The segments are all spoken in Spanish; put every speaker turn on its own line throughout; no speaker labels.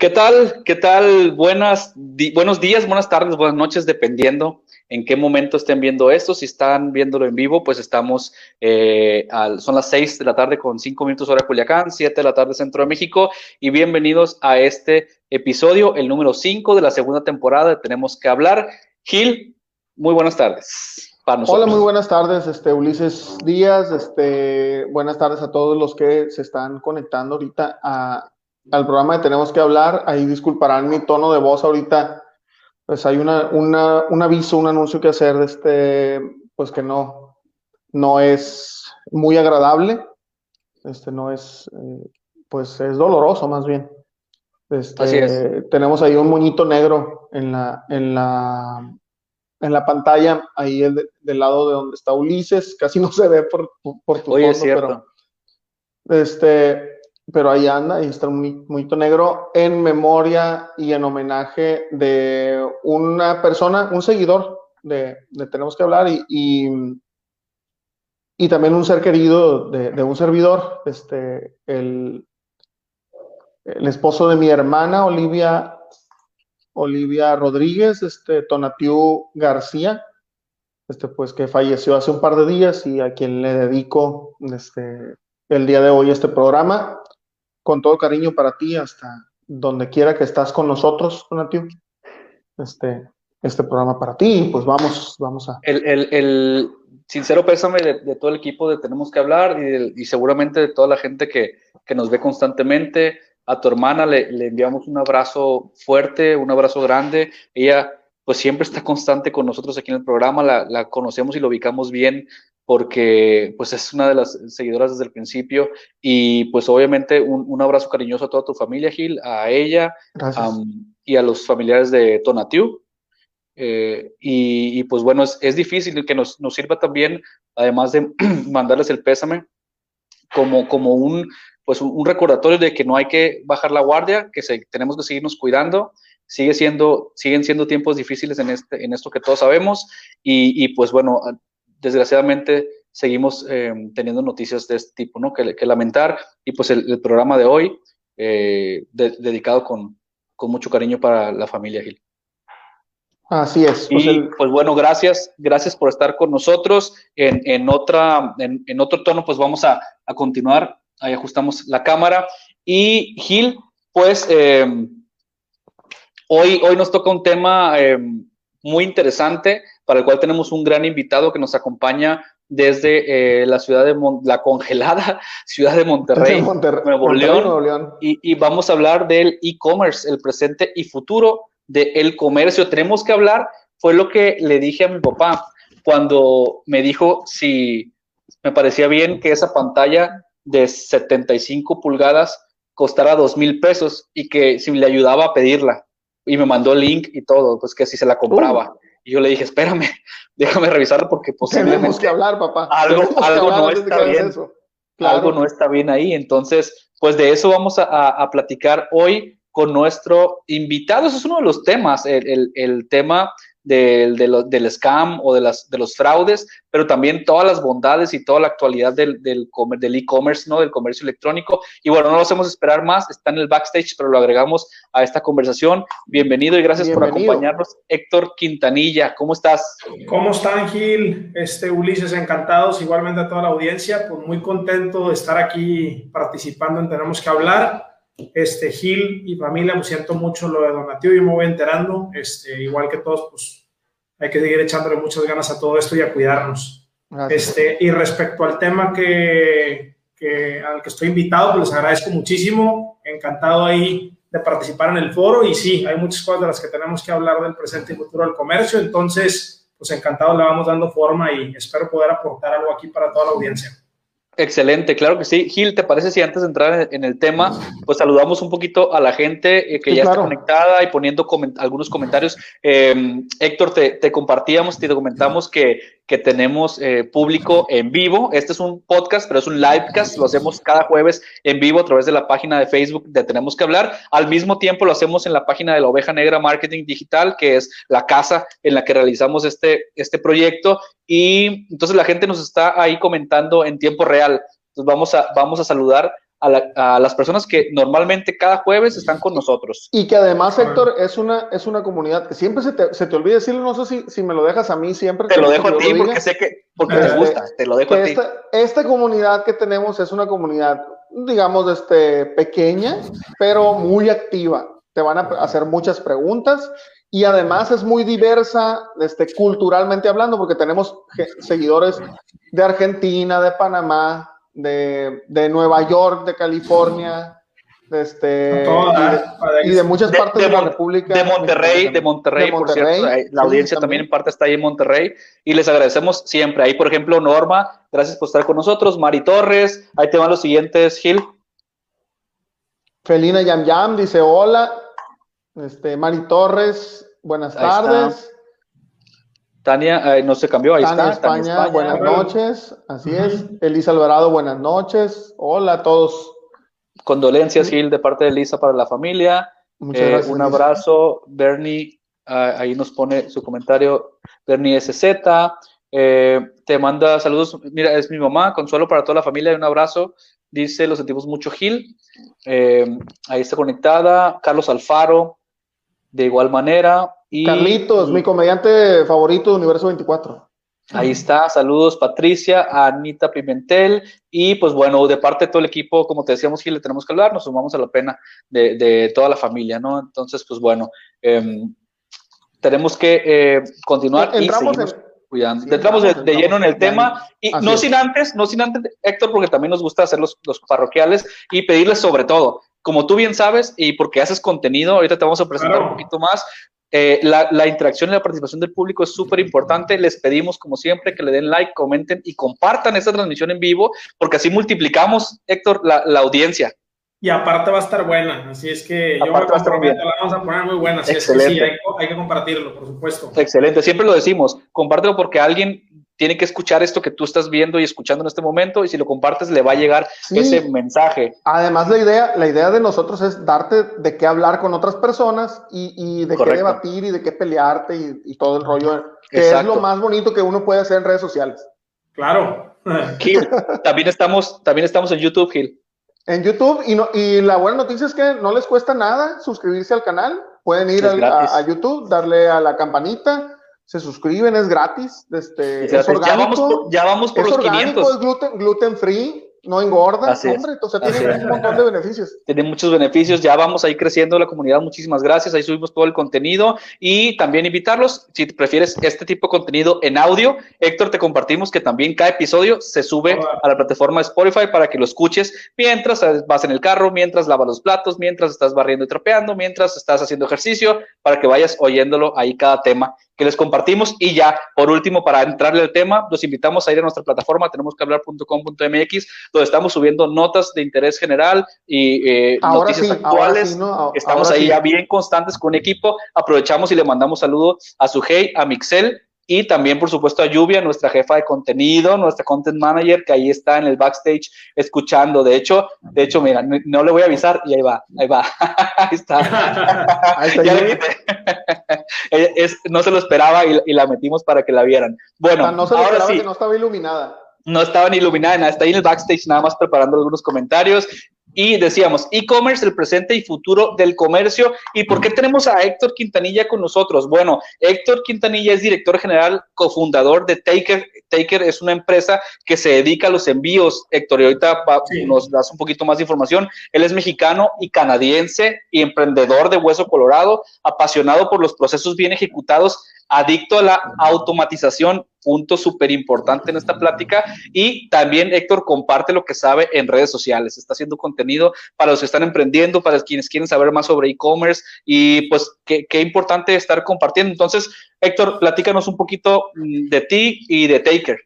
¿Qué tal? ¿Qué tal? Buenas, buenos días, buenas tardes, buenas noches, dependiendo en qué momento estén viendo esto. Si están viéndolo en vivo, pues estamos, eh, son las 6 de la tarde con 5 minutos hora Culiacán, 7 de la tarde Centro de México. Y bienvenidos a este episodio, el número 5 de la segunda temporada de Tenemos que hablar. Gil, muy buenas tardes.
Hola, muy buenas tardes, este, Ulises Díaz. Este, buenas tardes a todos los que se están conectando ahorita a al programa de Tenemos que hablar. Ahí disculparán mi tono de voz ahorita. Pues hay una, una, un aviso, un anuncio que hacer, de este, pues que no, no es muy agradable. Este no es, eh, pues es doloroso más bien. Este, Así es. Tenemos ahí un moñito negro en la, en la, en la pantalla, ahí del lado de donde está Ulises. Casi no se ve por, por tu
Oye, pero
este, pero ahí anda y está un muito negro en memoria y en homenaje de una persona, un seguidor de, Tenemos que hablar y, y, también un ser querido de, un servidor, este, el, el, esposo de mi hermana, Olivia, Olivia Rodríguez, este, Tonatiu García, este, pues que falleció hace un par de días y a quien le dedico este, el día de hoy este programa con todo cariño para ti hasta donde quiera que estás con nosotros, Donatiu. Este, este programa para ti, pues vamos, vamos a...
El, sincero pésame de, todo el equipo de Tenemos que hablar y, seguramente de toda la gente que, nos ve constantemente. A tu hermana le, le, enviamos un abrazo fuerte, un abrazo grande. Ella pues siempre está constante con nosotros aquí en el programa, la, la conocemos y lo ubicamos bien porque pues es una de las seguidoras desde el principio y pues obviamente un, abrazo cariñoso a toda tu familia, Gil, a ella y a los familiares de Tonatiu. Eh, y, pues bueno, es, es difícil que nos, nos, sirva también, además de mandarles el pésame, como, como un, pues un, recordatorio de que no hay que bajar la guardia, que se, tenemos que seguirnos cuidando. Sigue siendo, siguen siendo tiempos difíciles en, este, en esto que todos sabemos y, y pues bueno, desgraciadamente seguimos eh, teniendo noticias de este tipo, ¿no? Que, lamentar. Y pues el, programa de hoy, eh, dedicado con, mucho cariño para la familia Gil.
Así es.
Pues y pues bueno, gracias, gracias por estar con nosotros. En, otra, en, otro tono, pues vamos a, continuar. Ahí ajustamos la cámara. Y Gil, pues eh, hoy, hoy nos toca un tema muy interesante para el cual tenemos un gran invitado que nos acompaña desde eh, la ciudad de la congelada ciudad de Monterrey, Nuevo, León, Y, vamos a hablar del e-commerce, el presente y futuro del comercio. Tenemos que hablar, fue lo que le dije a mi papá cuando me dijo si me parecía bien que esa pantalla de 75 pulgadas costara dos mil pesos y que si le ayudaba a pedirla. Y me mandó el link y todo, pues que si se la compraba. Y yo le dije, espérame, déjame revisarlo porque posiblemente...
Tenemos que hablar, papá.
Algo, algo no está bien. Algo no está bien ahí. Entonces, pues de eso vamos a, a, platicar hoy con nuestro invitado. Eso es uno de los temas, el, el, el tema del, del scam o de, las, de los fraudes, pero también todas las bondades y toda la actualidad del, del, del e-commerce, ¿no? Del comercio electrónico. Y bueno, no lo hacemos esperar más, está en el backstage, pero lo agregamos a esta conversación. Bienvenido y gracias por acompañarnos. Héctor Quintanilla, ¿cómo estás?
¿Cómo están, Gil? Este, Ulises, encantados, igualmente a toda la audiencia, pues muy contento de estar aquí participando en Tenemos que hablar este, Gil y familia, me siento mucho lo de Donativo y me voy enterando. Este, igual que todos, pues hay que seguir echándole muchas ganas a todo esto y a cuidarnos. Este, y respecto al tema que, que, al que estoy invitado, pues les agradezco muchísimo. Encantado ahí de participar en el foro. Y sí, hay muchas cosas de las que tenemos que hablar del presente y futuro del comercio. Entonces, pues encantado le vamos dando forma y espero poder aportar algo aquí para toda la audiencia.
Excelente, claro que sí. Gil, ¿te parece si antes de entrar en el tema, pues saludamos un poquito a la gente eh, que ya está conectada y poniendo algunos comentarios? Eh, Héctor, te, te, compartíamos, te comentamos que que tenemos eh, público en vivo. Este es un podcast, pero es un livecast. Lo hacemos cada jueves en vivo a través de la página de Facebook de Tenemos que hablar. Al mismo tiempo lo hacemos en la página de la Oveja Negra Marketing Digital, que es la casa en la que realizamos este, este proyecto. Y entonces la gente nos está ahí comentando en tiempo real. Entonces vamos a, vamos a saludar a, las personas que normalmente cada jueves están con nosotros.
Y que además, Héctor, es una, es una comunidad que siempre se te, se te olvida decirlo, no sé si, si me lo dejas a mí siempre.
Te, lo dejo a ti porque sé que porque te gusta, te lo dejo a ti.
Esta, esta, comunidad que tenemos es una comunidad, digamos, este, pequeña, pero muy activa. Te van a hacer muchas preguntas y además es muy diversa este, culturalmente hablando, porque tenemos seguidores de Argentina, de Panamá, de, de Nueva York, de California, de este, y, de, muchas partes de, la República.
De Monterrey, de Monterrey, por cierto. La audiencia también. en parte está ahí en Monterrey y les agradecemos siempre. Ahí, por ejemplo, Norma, gracias por estar con nosotros. Mari Torres, ahí te van los siguientes, Gil.
Felina Yam Yam dice hola. Este, Mari Torres, buenas tardes.
Tania, eh, no se cambió, ahí
está. España, buenas noches, así es. Elisa Alvarado, buenas noches. Hola a todos.
Condolencias, Gil, de parte de Elisa para la familia. Muchas eh, gracias. Un abrazo, Bernie, ah, ahí nos pone su comentario, Bernie SZ. Eh, te manda saludos, mira, es mi mamá, consuelo para toda la familia, un abrazo. Dice, lo sentimos mucho, Gil. ahí está conectada. Carlos Alfaro, de igual manera.
Carlitos, mi comediante favorito de Universo 24.
Ahí está, saludos Patricia, Anita Pimentel y pues bueno, de parte de todo el equipo, como te decíamos, Gil, le tenemos que hablar, nos sumamos a la pena de, toda la familia, ¿no? Entonces, pues bueno, em, tenemos que eh, continuar
Entramos y
cuidando. entramos de, lleno en el tema y no sin antes, no sin antes, Héctor, porque también nos gusta hacer los, los parroquiales y pedirles sobre todo, como tú bien sabes y porque haces contenido, ahorita te vamos a presentar un poquito más, eh, la, interacción y la participación del público es súper importante. Les pedimos, como siempre, que le den like, comenten y compartan esta transmisión en vivo, porque así multiplicamos, Héctor, la, audiencia.
Y aparte va a estar buena, así es que yo me comprometo, la vamos a poner muy buena, así Excelente. es que sí, hay, hay, que compartirlo, por supuesto.
Excelente, siempre lo decimos, compártelo porque alguien tiene que escuchar esto que tú estás viendo y escuchando en este momento y si lo compartes le va a llegar ese mensaje.
Además la idea, la idea de nosotros es darte de qué hablar con otras personas y, de qué debatir y de qué pelearte y, todo el rollo, que es lo más bonito que uno puede hacer en redes sociales.
Claro.
Gil, también estamos, también estamos en YouTube, Gil.
En YouTube y, no, y la buena noticia es que no les cuesta nada suscribirse al canal. Pueden ir a YouTube, darle a la campanita se suscriben, es gratis. Este, es orgánico,
ya vamos por, ya vamos por
es
los
orgánico, Es gluten, gluten free, no engorda, hombre, entonces tiene un montón de beneficios.
Tiene muchos beneficios, ya vamos a ir creciendo la comunidad, muchísimas gracias, ahí subimos todo el contenido y también invitarlos, si prefieres este tipo de contenido en audio, Héctor, te compartimos que también cada episodio se sube a la plataforma Spotify para que lo escuches mientras vas en el carro, mientras lavas los platos, mientras estás barriendo y trapeando, mientras estás haciendo ejercicio, para que vayas oyéndolo ahí cada tema que les compartimos. Y ya, por último, para entrarle al tema, los invitamos a ir a nuestra plataforma, tenemos que hablar.com.mx, donde estamos subiendo notas de interés general y eh, noticias actuales. estamos ahí ya bien constantes con equipo. Aprovechamos y le mandamos saludos a Sujei, a Mixel y también, por supuesto, a Lluvia, nuestra jefa de contenido, nuestra content manager, que ahí está en el backstage escuchando. De hecho, de hecho, mira, no, le voy a avisar y ahí va, ahí va. ahí está. ahí está no se lo esperaba y, la metimos para que la vieran. Bueno,
no se lo ahora sí. que no estaba iluminada
no estaba ni iluminada, está ahí en el backstage nada más preparando algunos comentarios. Y decíamos, e-commerce, el presente y futuro del comercio. ¿Y por qué tenemos a Héctor Quintanilla con nosotros? Bueno, Héctor Quintanilla es director general, cofundador de Taker. Taker es una empresa que se dedica a los envíos. Héctor, y ahorita nos das un poquito más de información. Él es mexicano y canadiense y emprendedor de Hueso Colorado, apasionado por los procesos bien ejecutados adicto a la automatización, punto súper importante en esta plática. Y también Héctor comparte lo que sabe en redes sociales. Está haciendo contenido para los que están emprendiendo, para quienes quieren saber más sobre e-commerce y pues qué, importante estar compartiendo. Entonces, Héctor, platícanos un poquito mm, de ti y de Taker.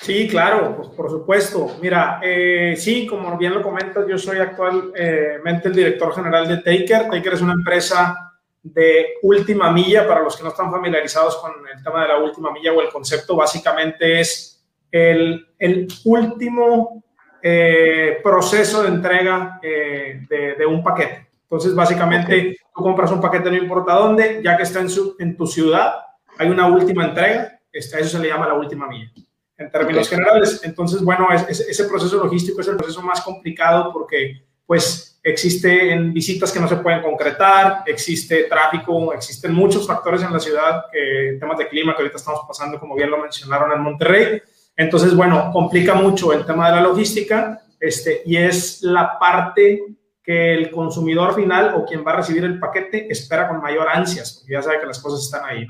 Sí, claro, pues por supuesto. Mira, eh, sí, como bien lo comentas, yo soy actualmente el director general de Taker. Taker es una empresa de última milla, para los que no están familiarizados con el tema de la última milla o el concepto, básicamente es el, el último eh, proceso de entrega eh, de, un paquete. Entonces, básicamente, tú compras un paquete no importa dónde, ya que está en, su, en tu ciudad, hay una última entrega, este, eso se le llama la última milla, en términos generales. Entonces, bueno, ese proceso logístico es el proceso más complicado porque pues existen visitas que no se pueden concretar, existe tráfico, existen muchos factores en la ciudad, temas de clima que ahorita estamos pasando, como bien lo mencionaron en Monterrey. Entonces, bueno, complica mucho el tema de la logística este, y es la parte que el consumidor final o quien va a recibir el paquete espera con mayor ansias, ya sabe que las cosas están ahí.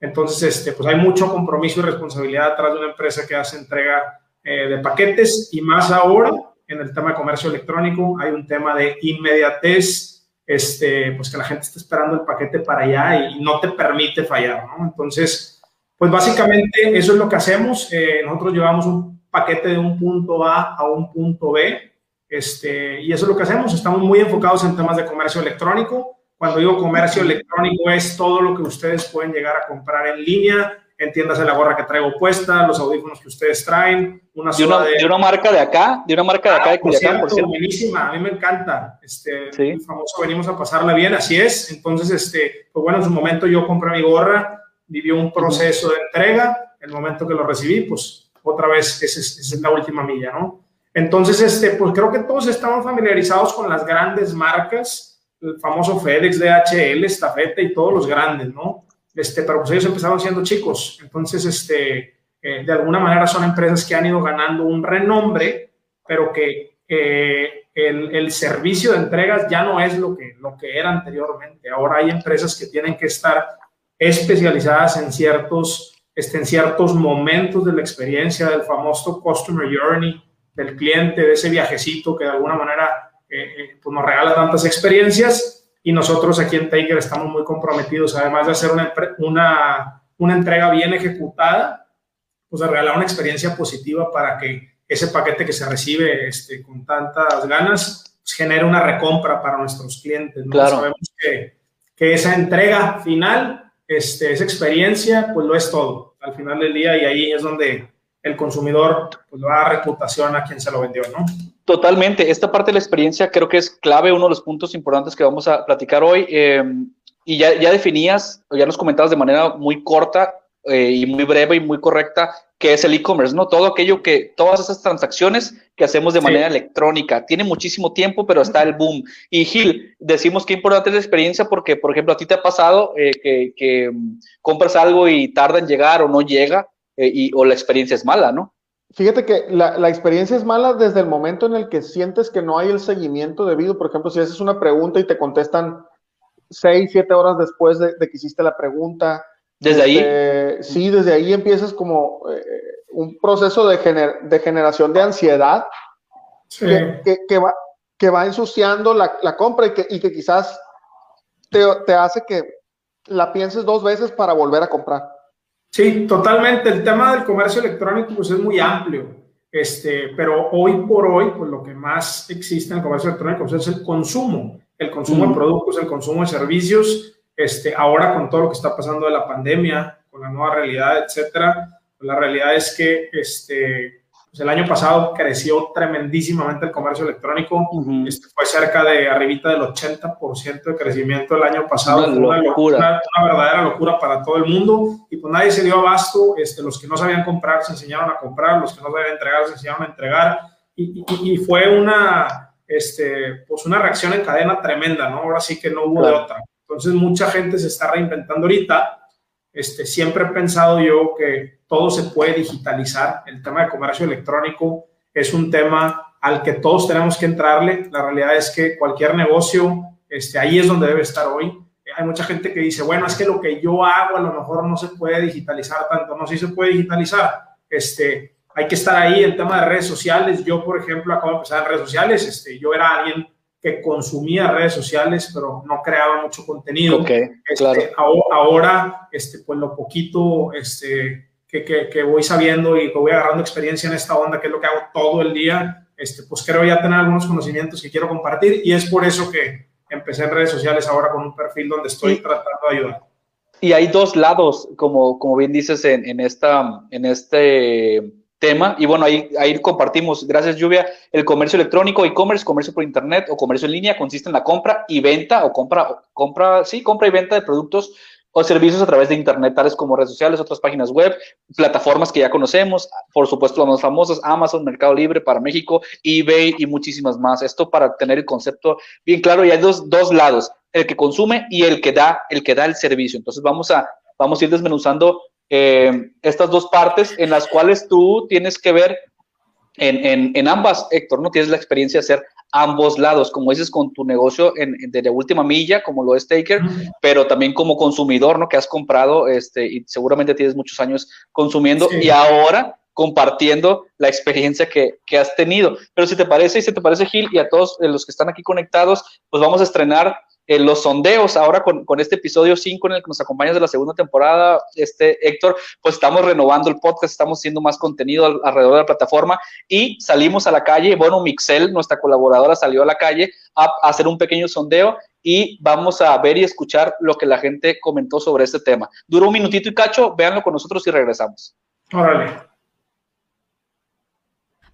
Entonces, este, pues hay mucho compromiso y responsabilidad atrás de una empresa que hace entrega eh, de paquetes y más ahora en el tema de comercio electrónico hay un tema de inmediatez, este, pues que la gente está esperando el paquete para allá y no te permite fallar, ¿no? Entonces, pues básicamente eso es lo que hacemos. Eh, nosotros llevamos un paquete de un punto A a un punto B, este, y eso es lo que hacemos. Estamos muy enfocados en temas de comercio electrónico. Cuando digo comercio electrónico es todo lo que ustedes pueden llegar a comprar en línea, entiéndase la gorra que traigo puesta, los audífonos que ustedes traen,
una de una, de... una, marca de acá, de una marca de acá de
ah, Culiacán, por cierto, buenísima, a mí me encanta, este, ¿Sí? famoso, venimos a pasarla bien, así es, entonces, este, pues bueno, en su momento yo compré mi gorra, vivió un proceso de entrega, el momento que lo recibí, pues otra vez, esa es, esa es la última milla, ¿no? Entonces, este, pues creo que todos estamos familiarizados con las grandes marcas, el famoso FedEx, DHL, Estafeta y todos los grandes, ¿no? Este, pero pues ellos empezaron siendo chicos. Entonces, este, eh, de alguna manera son empresas que han ido ganando un renombre, pero que eh, el, servicio de entregas ya no es lo que, era anteriormente. Ahora hay empresas que tienen que estar especializadas en ciertos, este, en ciertos momentos de la experiencia del famoso Customer Journey del cliente, de ese viajecito que de alguna manera eh, pues nos regala tantas experiencias y nosotros aquí en Taker estamos muy comprometidos, además de hacer una, una, una entrega bien ejecutada, pues de regalar una experiencia positiva para que ese paquete que se recibe este, con tantas ganas pues, genere una recompra para nuestros clientes. ¿no?
Claro.
Sabemos que, que, esa entrega final, este, esa experiencia, pues lo es todo al final del día y ahí es donde el consumidor pues, va a reputación a quien se lo vendió, ¿no?
Totalmente. Esta parte de la experiencia creo que es clave, uno de los puntos importantes que vamos a platicar hoy. Eh, y ya, ya definías, ya nos comentabas de manera muy corta eh, y muy breve y muy correcta qué es el e-commerce, ¿no? Todo aquello que, todas esas transacciones que hacemos de manera electrónica. Tiene muchísimo tiempo, pero está el boom. Y Gil, decimos que importante es la experiencia porque, por ejemplo, a ti te ha pasado eh, que, que um, compras algo y tarda en llegar o no llega, eh, y, o la experiencia es mala, ¿no?
Fíjate que la, la, experiencia es mala desde el momento en el que sientes que no hay el seguimiento debido. Por ejemplo, si haces una pregunta y te contestan seis, siete horas después de, de que hiciste la pregunta.
¿Desde este,
ahí? Sí, desde ahí empiezas como eh, un proceso de, gener, de, generación de ansiedad sí. que, que, que, va, que va ensuciando la, la compra y que, y que quizás te, te hace que la pienses dos veces para volver a comprar.
Sí, totalmente. El tema del comercio electrónico pues, es muy amplio, este, pero hoy por hoy, pues lo que más existe en el comercio electrónico pues, es el consumo, el consumo mm. de productos, el consumo de servicios. Este, ahora con todo lo que está pasando de la pandemia, con la nueva realidad, etcétera, pues, la realidad es que este, pues el año pasado creció tremendísimamente el comercio electrónico, uh -huh. este, fue cerca de arribita del 80% de crecimiento el año pasado,
una,
fue una,
locura.
Una, una, verdadera locura para todo el mundo y pues nadie se dio abasto, este, los que no sabían comprar se enseñaron a comprar, los que no sabían entregar se enseñaron a entregar y, y, y fue una, este, pues una reacción en cadena tremenda, ¿no? Ahora sí que no hubo claro. de otra. Entonces mucha gente se está reinventando ahorita este, siempre he pensado yo que todo se puede digitalizar. El tema de comercio electrónico es un tema al que todos tenemos que entrarle. La realidad es que cualquier negocio, este, ahí es donde debe estar hoy. Hay mucha gente que dice, bueno, es que lo que yo hago a lo mejor no se puede digitalizar tanto. No, sí se puede digitalizar. Este, hay que estar ahí. El tema de redes sociales. Yo, por ejemplo, acabo de empezar en redes sociales. Este, yo era alguien que consumía redes sociales, pero no creaba mucho contenido.
Okay,
este,
claro.
Ahora, este, pues lo poquito este, que, que, que, voy sabiendo y que voy agarrando experiencia en esta onda, que es lo que hago todo el día, este, pues creo ya tener algunos conocimientos que quiero compartir y es por eso que empecé en redes sociales ahora con un perfil donde estoy sí. tratando de ayudar.
Y hay dos lados, como, como bien dices, en, en, esta, en este tema. Y bueno, ahí, ahí compartimos, gracias Lluvia, el comercio electrónico, e-commerce, comercio por internet o comercio en línea consiste en la compra y venta o compra, compra, sí, compra y venta de productos o servicios a través de Internet, tales como redes sociales, otras páginas web, plataformas que ya conocemos, por supuesto las más famosas, Amazon, Mercado Libre para México, eBay y muchísimas más. Esto para tener el concepto bien claro y hay dos, dos lados, el que consume y el que da, el que da el servicio. Entonces vamos a, vamos a ir desmenuzando eh, estas dos partes en las cuales tú tienes que ver en, en, ambas, Héctor, ¿no? Tienes la experiencia de hacer ambos lados, como dices, con tu negocio en, de última milla, como lo es Taker, pero también como consumidor, ¿no? Que has comprado este, y seguramente tienes muchos años consumiendo y ahora compartiendo la experiencia que, que, has tenido. Pero si te parece, y si te parece, Gil, y a todos los que están aquí conectados, pues vamos a estrenar los sondeos ahora con, este episodio 5 en el que nos acompañas de la segunda temporada, este Héctor, pues estamos renovando el podcast, estamos haciendo más contenido alrededor de la plataforma y salimos a la calle, bueno, Mixel, nuestra colaboradora, salió a la calle a, hacer un pequeño sondeo y vamos a ver y escuchar lo que la gente comentó sobre este tema. Duró un minutito y cacho, véanlo con nosotros y regresamos.
Órale.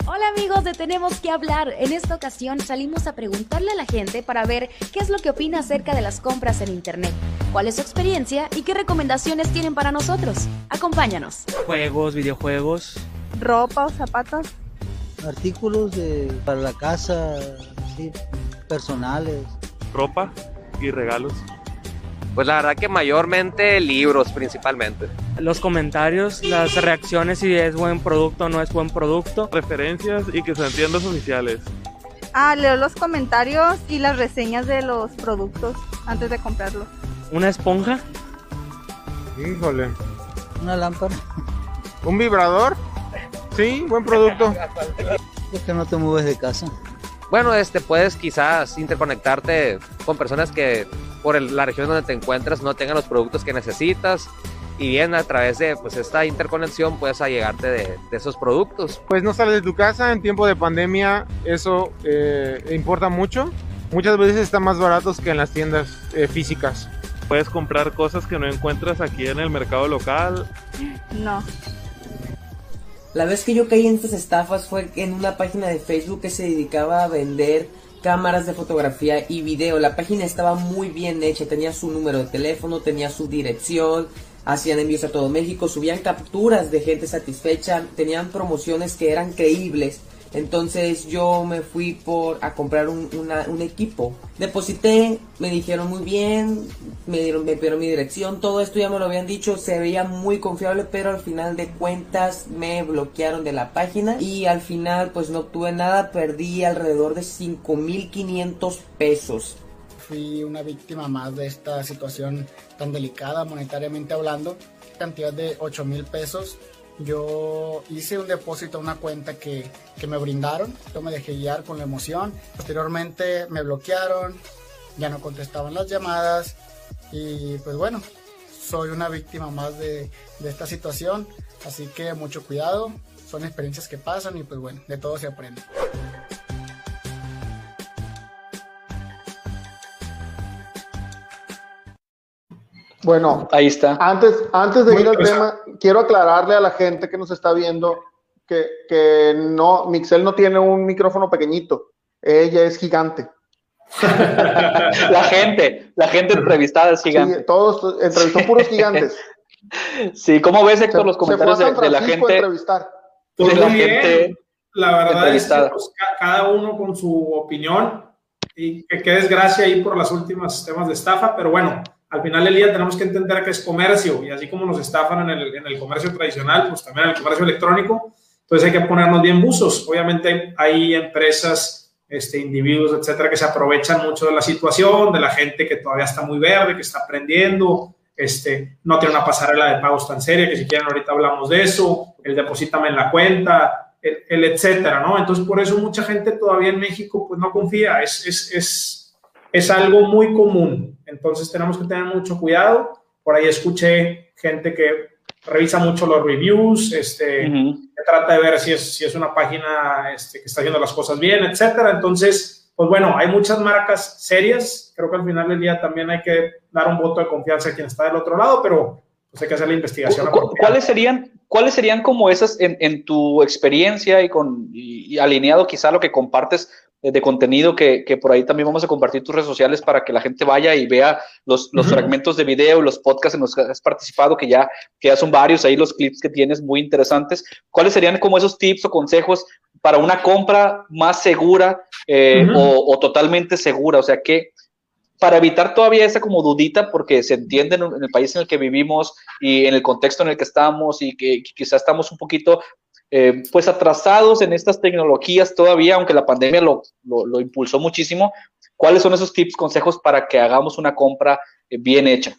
Hola amigos de Tenemos que hablar. En esta ocasión salimos a preguntarle a la gente para ver qué es lo que opina acerca de las compras en Internet, cuál es su experiencia y qué recomendaciones tienen para nosotros. Acompáñanos.
Juegos, videojuegos.
Ropa o zapatos.
Artículos de, para la casa, personales.
Ropa y regalos.
Pues la verdad que mayormente libros principalmente.
Los comentarios, las reacciones si es buen producto o no es buen producto.
Referencias y que sean tiendas oficiales.
Ah, leo los comentarios y las reseñas de los productos antes de comprarlos.
¿Una esponja?
Híjole.
¿Una lámpara?
¿Un vibrador? Sí, buen producto.
¿Por qué no te mueves de casa?
Bueno, este puedes quizás interconectarte con personas que por la región donde te encuentras no tengan los productos que necesitas y bien a través de pues esta interconexión puedes allegarte de, de esos productos.
Pues no sales de tu casa en tiempo de pandemia, eso eh, importa mucho. Muchas veces están más baratos que en las tiendas eh, físicas. Puedes comprar cosas que no encuentras aquí en el mercado local.
No.
La vez que yo caí en estas estafas fue en una página de Facebook que se dedicaba a vender cámaras de fotografía y video. La página estaba muy bien hecha, tenía su número de teléfono, tenía su dirección, hacían envíos a todo México, subían capturas de gente satisfecha, tenían promociones que eran creíbles. Entonces yo me fui por a comprar un, equipo. Deposité, me dijeron muy bien, me dieron, me pidieron mi dirección, todo esto ya me lo habían dicho, se veía muy confiable, pero al final de cuentas me bloquearon de la página y al final pues no obtuve nada, perdí alrededor de 5.500 pesos.
Fui una víctima más de esta situación tan delicada monetariamente hablando, cantidad de 8 mil pesos yo hice un depósito a una cuenta que, que, me brindaron, yo me dejé guiar con la emoción, posteriormente me bloquearon, ya no contestaban las llamadas y pues bueno, soy una víctima más de, de esta situación, así que mucho cuidado, son experiencias que pasan y pues bueno, de todo se aprende.
Bueno,
ahí está.
Antes, antes de ir al tema, quiero aclararle a la gente que nos está viendo que, que no, Mixel no tiene un micrófono pequeñito, ella es gigante.
la gente, la gente entrevistada es gigante.
Sí, todos entrevistó puros gigantes.
Sí, ¿cómo ves, Héctor, los comentarios de, de, la gente?
Entrevistar.
Pues la gente la verdad es que pues, cada uno con su opinión y que qué desgracia ahí por las últimas temas de estafa, pero bueno, al final del día tenemos que entender que es comercio y así como nos estafan en el, en el comercio tradicional, pues también en el comercio electrónico, entonces hay que ponernos bien buzos. Obviamente hay empresas, este, individuos, etcétera, que se aprovechan mucho de la situación, de la gente que todavía está muy verde, que está aprendiendo, este, no tiene una pasarela de pagos tan seria, que si quieren ahorita hablamos de eso, el deposítame en la cuenta, el, el etcétera, ¿no? Entonces por eso mucha gente todavía en México pues no confía, es, es, es, es algo muy común. Entonces tenemos que tener mucho cuidado. Por ahí escuché gente que revisa mucho los reviews, este, que trata de ver si es, si es una página este, que está haciendo las cosas bien, etcétera. Entonces, pues bueno, hay muchas marcas serias. Creo que al final del día también hay que dar un voto de confianza a quien está del otro lado, pero pues hay que hacer la investigación.
¿Cuáles serían, ¿Cuáles serían como esas en, en tu experiencia y, con, y alineado quizá lo que compartes de contenido que, que, por ahí también vamos a compartir tus redes sociales para que la gente vaya y vea los, los fragmentos de video, los podcasts en los que has participado, que ya, que ya son varios ahí los clips que tienes muy interesantes. ¿Cuáles serían como esos tips o consejos para una compra más segura eh, o, o, totalmente segura? O sea, que para evitar todavía esa como dudita, porque se entiende en, el país en el que vivimos y en el contexto en el que estamos y que, que quizás estamos un poquito eh, pues atrasados en estas tecnologías todavía, aunque la pandemia lo, lo, lo, impulsó muchísimo. ¿Cuáles son esos tips, consejos para que hagamos una compra eh, bien hecha?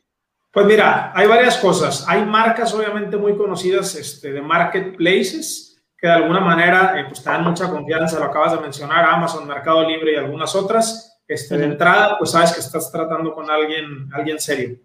Pues mira, hay varias cosas. Hay marcas obviamente muy conocidas este, de marketplaces que de alguna manera eh, pues te dan mucha confianza, lo acabas de mencionar, Amazon, Mercado Libre y algunas otras. Este, de entrada, pues sabes que estás tratando con alguien, alguien serio.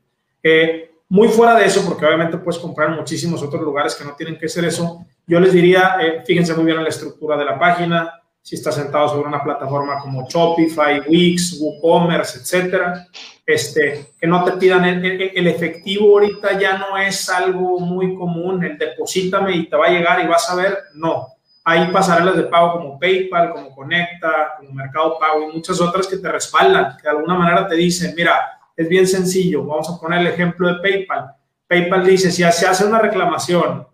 Eh, muy fuera de eso, porque obviamente puedes comprar en muchísimos otros lugares que no tienen que ser eso, yo les diría, eh, fíjense muy bien en la estructura de la página, si está sentado sobre una plataforma como Shopify, Wix, WooCommerce, etcétera, este, que no te pidan el, efectivo ahorita ya no es algo muy común, el deposítame y te va a llegar y vas a ver, no. Hay pasarelas de pago como PayPal, como Conecta, como Mercado Pago y muchas otras que te respaldan, que de alguna manera te dicen, mira, es bien sencillo, vamos a poner el ejemplo de PayPal. PayPal dice, si se hace una reclamación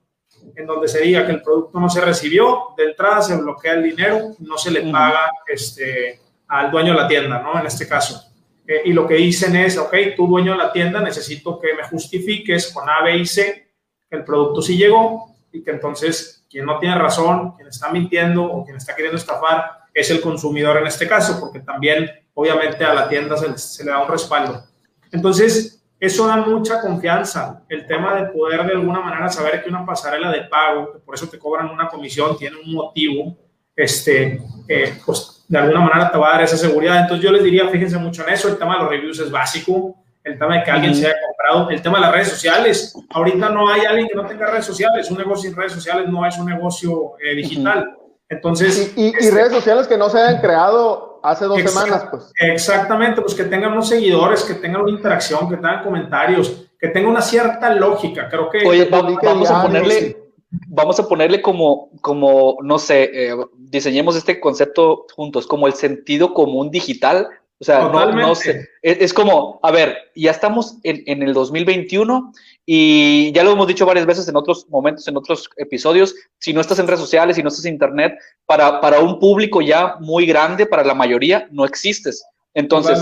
en donde se diga que el producto no se recibió, de entrada se bloquea el dinero, no se le paga este, al dueño de la tienda, ¿no? En este caso. Eh, y lo que dicen es, ok, tú dueño de la tienda, necesito que me justifiques con A, B y C que el producto sí llegó y que entonces quien no tiene razón, quien está mintiendo o quien está queriendo estafar es el consumidor en este caso, porque también obviamente a la tienda se, se le da un respaldo. Entonces, eso da mucha confianza, el tema de poder de alguna manera saber que una pasarela de pago, que por eso te cobran una comisión, tiene un motivo, este, eh, pues de alguna manera te va a dar esa seguridad. Entonces yo les diría, fíjense mucho en eso, el tema de los reviews es básico, el tema de que alguien se haya comprado, el tema de las redes sociales. Ahorita no hay alguien que no tenga redes sociales, un negocio sin redes sociales no es un negocio eh, digital. Entonces...
Y, y,
este,
y, redes sociales que no se hayan creado hace dos semanas, pues.
Exactamente, pues que tengan unos seguidores, que tengan una interacción, que tengan comentarios, que tenga una cierta lógica. Creo que...
Oye, vamos, vamos a ponerle... Vamos a ponerle como, como no sé, eh, diseñemos este concepto juntos, como el sentido común digital o sea, no, no, sé. Es, es, como, a ver, ya estamos en, en, el 2021 y ya lo hemos dicho varias veces en otros momentos, en otros episodios, si no estás en redes sociales, si no estás en internet, para, para un público ya muy grande, para la mayoría, no existes. Entonces,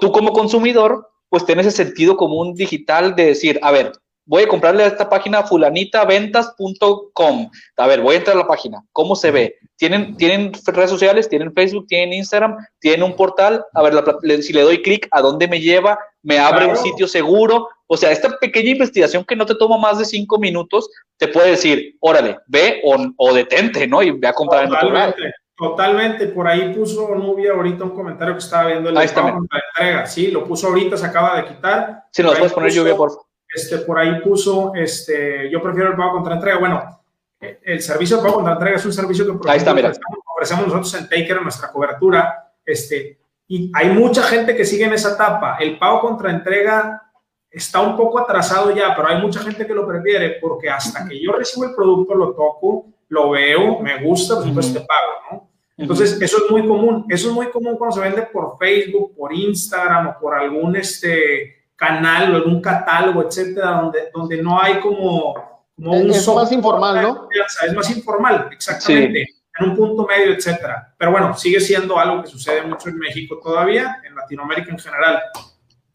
tú como consumidor, pues tienes ese sentido común digital de decir, a ver, voy a comprarle a esta página fulanitaventas.com. A ver, voy a entrar a la página. ¿Cómo se ve? ¿Tienen, tienen redes sociales? ¿Tienen Facebook? ¿Tienen Instagram? ¿Tienen un portal? A ver, la, si le doy clic, ¿a dónde me lleva? ¿Me abre claro. un sitio seguro? O sea, esta pequeña investigación que no te toma más de cinco minutos, te puede decir, órale, ve o, o detente, ¿no? Y ve a comprar
Totalmente.
en otro.
Totalmente, por ahí puso Nubia ahorita un comentario que estaba viendo el
ahí está,
la entrega. Sí, lo puso ahorita, se acaba de quitar.
Si nos puedes poner lluvia, por favor.
Este, por ahí puso, este, yo prefiero el pago contra entrega. Bueno, el servicio de pago contra entrega es un servicio que por
ahí está, mira.
Ofrecemos, ofrecemos nosotros en Taker en nuestra cobertura. Este, y hay mucha gente que sigue en esa etapa. El pago contra entrega está un poco atrasado ya, pero hay mucha gente que lo prefiere porque hasta que yo recibo el producto, lo toco, lo veo, me gusta, pues entonces te pago, ¿no? Entonces, eso es muy común. Eso es muy común cuando se vende por Facebook, por Instagram o por algún este, canal o algún catálogo, etcétera, donde, donde no hay como, como un...
Es más informal, ¿no?
Es más informal, exactamente. Sí. En un punto medio, etcétera. Pero bueno, sigue siendo algo que sucede mucho en México todavía, en Latinoamérica en general.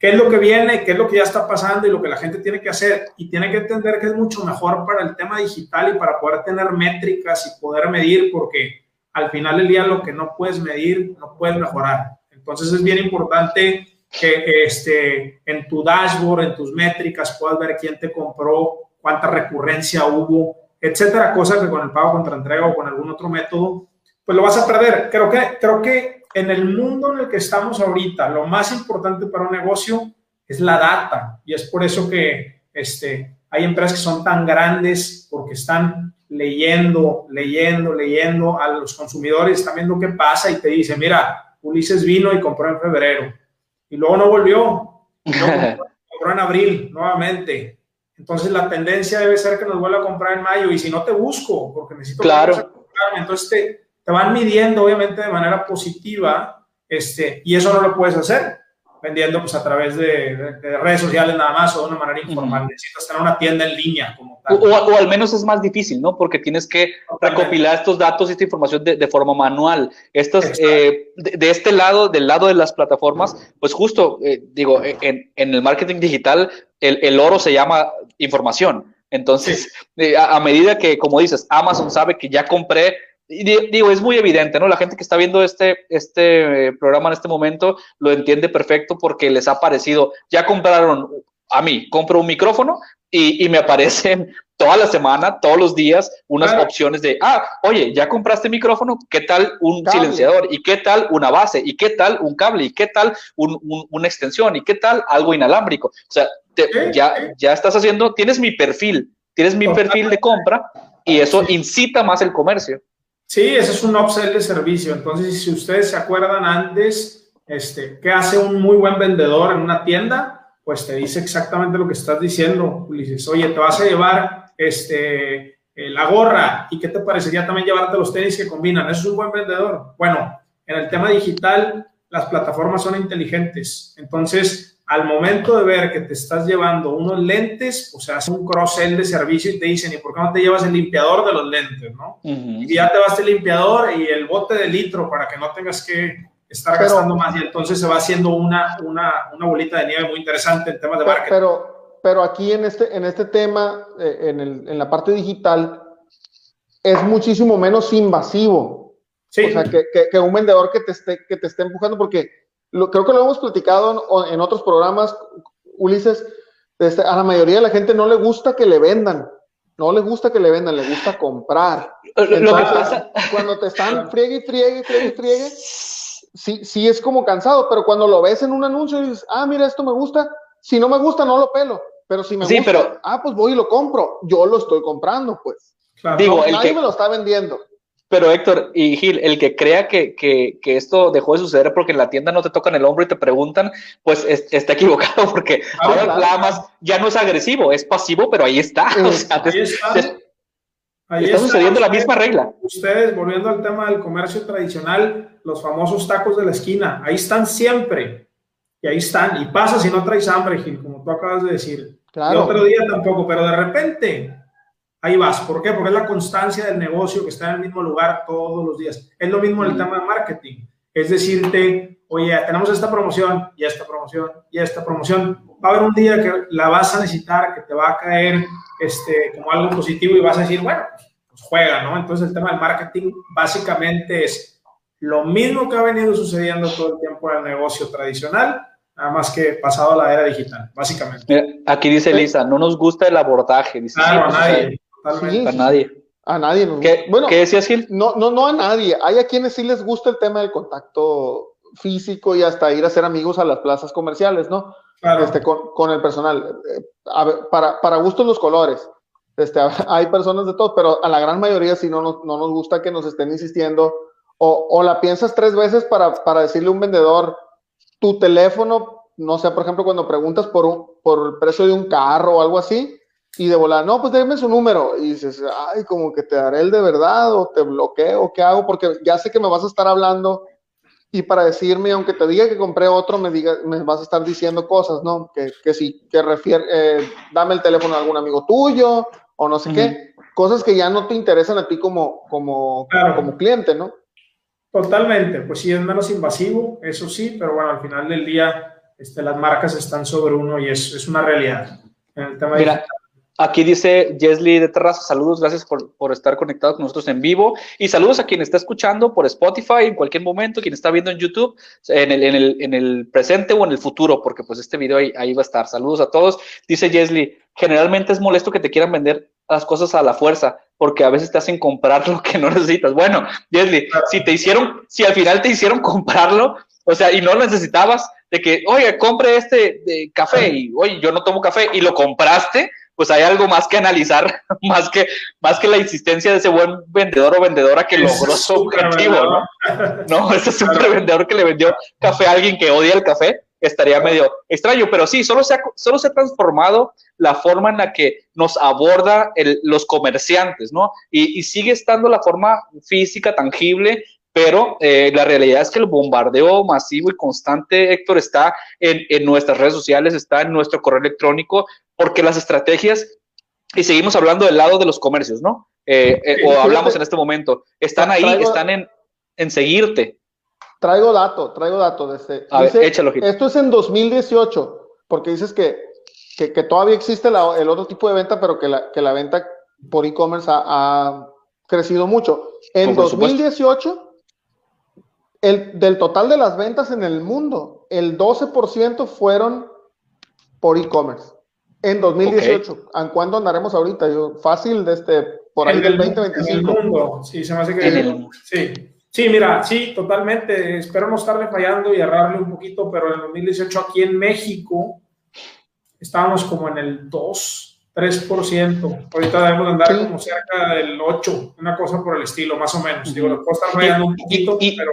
¿Qué es lo que viene? ¿Qué es lo que ya está pasando y lo que la gente tiene que hacer? Y tiene que entender que es mucho mejor para el tema digital y para poder tener métricas y poder medir, porque al final del día lo que no puedes medir, no puedes mejorar. Entonces es bien importante que este, en tu dashboard, en tus métricas, puedas ver quién te compró, cuánta recurrencia hubo, etcétera, cosas que con el pago contra entrega o con algún otro método, pues lo vas a perder. Creo que, creo que en el mundo en el que estamos ahorita, lo más importante para un negocio es la data. Y es por eso que este, hay empresas que son tan grandes porque están leyendo, leyendo, leyendo a los consumidores, están viendo qué pasa y te dice, mira, Ulises vino y compró en febrero y luego no volvió, luego compró en abril nuevamente. Entonces la tendencia debe ser que nos vuelva a comprar en mayo y si no te busco porque necesito
claro.
entonces te, te van midiendo obviamente de manera positiva, este, y eso no lo puedes hacer vendiendo pues a través de, de redes sociales nada más o de una manera informal. Necesitas tener una tienda en línea como tal.
O, o, al menos es más difícil, ¿no? Porque tienes que recopilar estos datos y esta información de, de forma manual. Estas, eh, de, este lado, del lado de las plataformas, pues justo, eh, digo, en, en, el marketing digital, el, el, oro se llama información. Entonces, sí. eh, a, a medida que, como dices, Amazon sabe que ya compré digo, es muy evidente, ¿no? La gente que está viendo este, este eh, programa en este momento lo entiende perfecto porque les ha parecido, ya compraron, a mí, compro un micrófono y, y me aparecen toda la semana, todos los días, unas claro. opciones de, ah, oye, ya compraste micrófono, ¿qué tal un cable. silenciador? ¿Y qué tal una base? ¿Y qué tal un cable? ¿Y qué tal un, un, una extensión? ¿Y qué tal algo inalámbrico? O sea, te, ya, ya estás haciendo, tienes mi perfil, tienes mi perfil de compra y eso incita más el comercio.
Sí, ese es un upsell de servicio. Entonces, si ustedes se acuerdan antes, este, ¿qué hace un muy buen vendedor en una tienda? Pues te dice exactamente lo que estás diciendo, Ulises. Oye, te vas a llevar este, eh, la gorra y ¿qué te parecería también llevarte los tenis que combinan? Eso es un buen vendedor. Bueno, en el tema digital, las plataformas son inteligentes. Entonces, al momento de ver que te estás llevando unos lentes, o sea, hace un cross-sell de servicio y te dicen, ¿y por qué no te llevas el limpiador de los lentes, no? Uh -huh. Y ya te vas el limpiador y el bote de litro para que no tengas que estar pero, gastando más y entonces se va haciendo una, una, una bolita de nieve muy interesante en temas de marketing.
Pero, pero aquí en este, en este tema, eh, en, el, en la parte digital, es muchísimo menos invasivo. Sí. O sea, que, que, que un vendedor que te, esté, que te esté empujando, porque lo, creo que lo hemos platicado en, en otros programas, Ulises, este, a la mayoría de la gente no le gusta que le vendan, no le gusta que le vendan, le gusta comprar. Entonces, lo que pasa... cuando te están friegue y friegue, friegue, friegue, sí, sí es como cansado, pero cuando lo ves en un anuncio y dices, ah, mira, esto me gusta, si no me gusta, no lo pelo, pero si me sí, gusta, pero... ah, pues voy y lo compro, yo lo estoy comprando, pues. Claro. Digo, no, nadie que... me lo está vendiendo.
Pero Héctor y Gil, el que crea que, que, que, esto dejó de suceder porque en la tienda no te tocan el hombro y te preguntan, pues es, está equivocado porque ah, ahora claro. nada más ya no es agresivo, es pasivo, pero ahí está. O sea,
ahí está. Te,
ahí está, está sucediendo la misma regla.
Ustedes, volviendo al tema del comercio tradicional, los famosos tacos de la esquina, ahí están siempre. Y ahí están. Y pasa si no traes hambre, Gil, como tú acabas de decir. Claro. El otro día tampoco, pero de repente ahí vas. ¿Por qué? Porque es la constancia del negocio que está en el mismo lugar todos los días. Es lo mismo en el tema de marketing. Es decirte, oye, tenemos esta promoción y esta promoción y esta promoción. Va a haber un día que la vas a necesitar, que te va a caer este, como algo positivo y vas a decir, bueno, pues juega, ¿no? Entonces el tema del marketing básicamente es lo mismo que ha venido sucediendo todo el tiempo en el negocio tradicional, nada más que pasado a la era digital, básicamente.
Aquí dice Lisa, no nos gusta el abordaje. Dice,
claro, sí, nadie.
Sí, a nadie.
A nadie. Nos
¿Qué, bueno, ¿Qué decías, Gil?
No, no, no a nadie. Hay a quienes sí les gusta el tema del contacto físico y hasta ir a ser amigos a las plazas comerciales, ¿no? Claro. Este, con, con, el personal. Eh, ver, para, para gustos los colores. Este, hay personas de todos, pero a la gran mayoría sí no nos, no nos gusta que nos estén insistiendo. O, o la piensas tres veces para, para decirle a un vendedor, tu teléfono, no sé, por ejemplo, cuando preguntas por, un, por el precio de un carro o algo así, y de volar, no, pues déme su número. Y dices, ay, como que te daré el de verdad o te bloqueo, ¿qué hago? Porque ya sé que me vas a estar hablando y para decirme, aunque te diga que compré otro, me, diga, me vas a estar diciendo cosas, ¿no? Que, que sí, que refiere, eh, dame el teléfono de algún amigo tuyo o no sé uh -huh. qué. Cosas que ya no te interesan a ti como, como, claro. como cliente, ¿no?
Totalmente, pues sí, es menos invasivo, eso sí, pero bueno, al final del día este, las marcas están sobre uno y es, es una realidad. En el tema
Mira, Aquí dice Jesly de Terraza, saludos, gracias por, por, estar conectado con nosotros en vivo y saludos a quien está escuchando por Spotify en cualquier momento, quien está viendo en YouTube, en el, en el, en el presente o en el futuro, porque pues este video ahí, ahí va a estar. Saludos a todos. Dice Jesly, generalmente es molesto que te quieran vender las cosas a la fuerza, porque a veces te hacen comprar lo que no necesitas. Bueno, Jesly, si te hicieron, si al final te hicieron comprarlo, o sea, y no lo necesitabas, de que, oye, compre este de café y, oye, yo no tomo café y lo compraste, pues hay algo más que analizar, más que, más que la insistencia de ese buen vendedor o vendedora que logró su objetivo, ¿no? No, ese super vendedor que le vendió café a alguien que odia el café, estaría medio extraño, pero sí, solo se ha, solo se ha transformado la forma en la que nos aborda el, los comerciantes, ¿no? Y, y, sigue estando la forma física, tangible, pero eh, la realidad es que el bombardeo masivo y constante, Héctor, está en, en nuestras redes sociales, está en nuestro correo electrónico, porque las estrategias, y seguimos hablando del lado de los comercios, ¿no? Eh, eh, o hablamos en este momento, están ahí, traigo, están en, en, seguirte.
Traigo dato, traigo dato. Desde,
A
dice,
ver, échalo.
Esto es en 2018, porque dices que, que, que todavía existe la, el otro tipo de venta, pero que la, que la venta por e-commerce ha, ha, crecido mucho. En
Por
2018, el, del total de las ventas en el mundo, el 12% fueron por e-commerce. En 2018,
Ok.
¿en cuándo andaremos ahorita? Yo, fácil, de este, por ahí
En
del
el-
2025.
en el mundo, sí, se me hace que
el-
sí. Sí, mira, sí, totalmente. Espero no estarle fallando y errarle un poquito, pero en el 2018 aquí en México estábamos como en el 2, 3%. Ahorita debemos de andar
Sí.
como cerca del 8, una cosa por el estilo, más o menos. Digo, lo puedo estar fallando un poquito, pero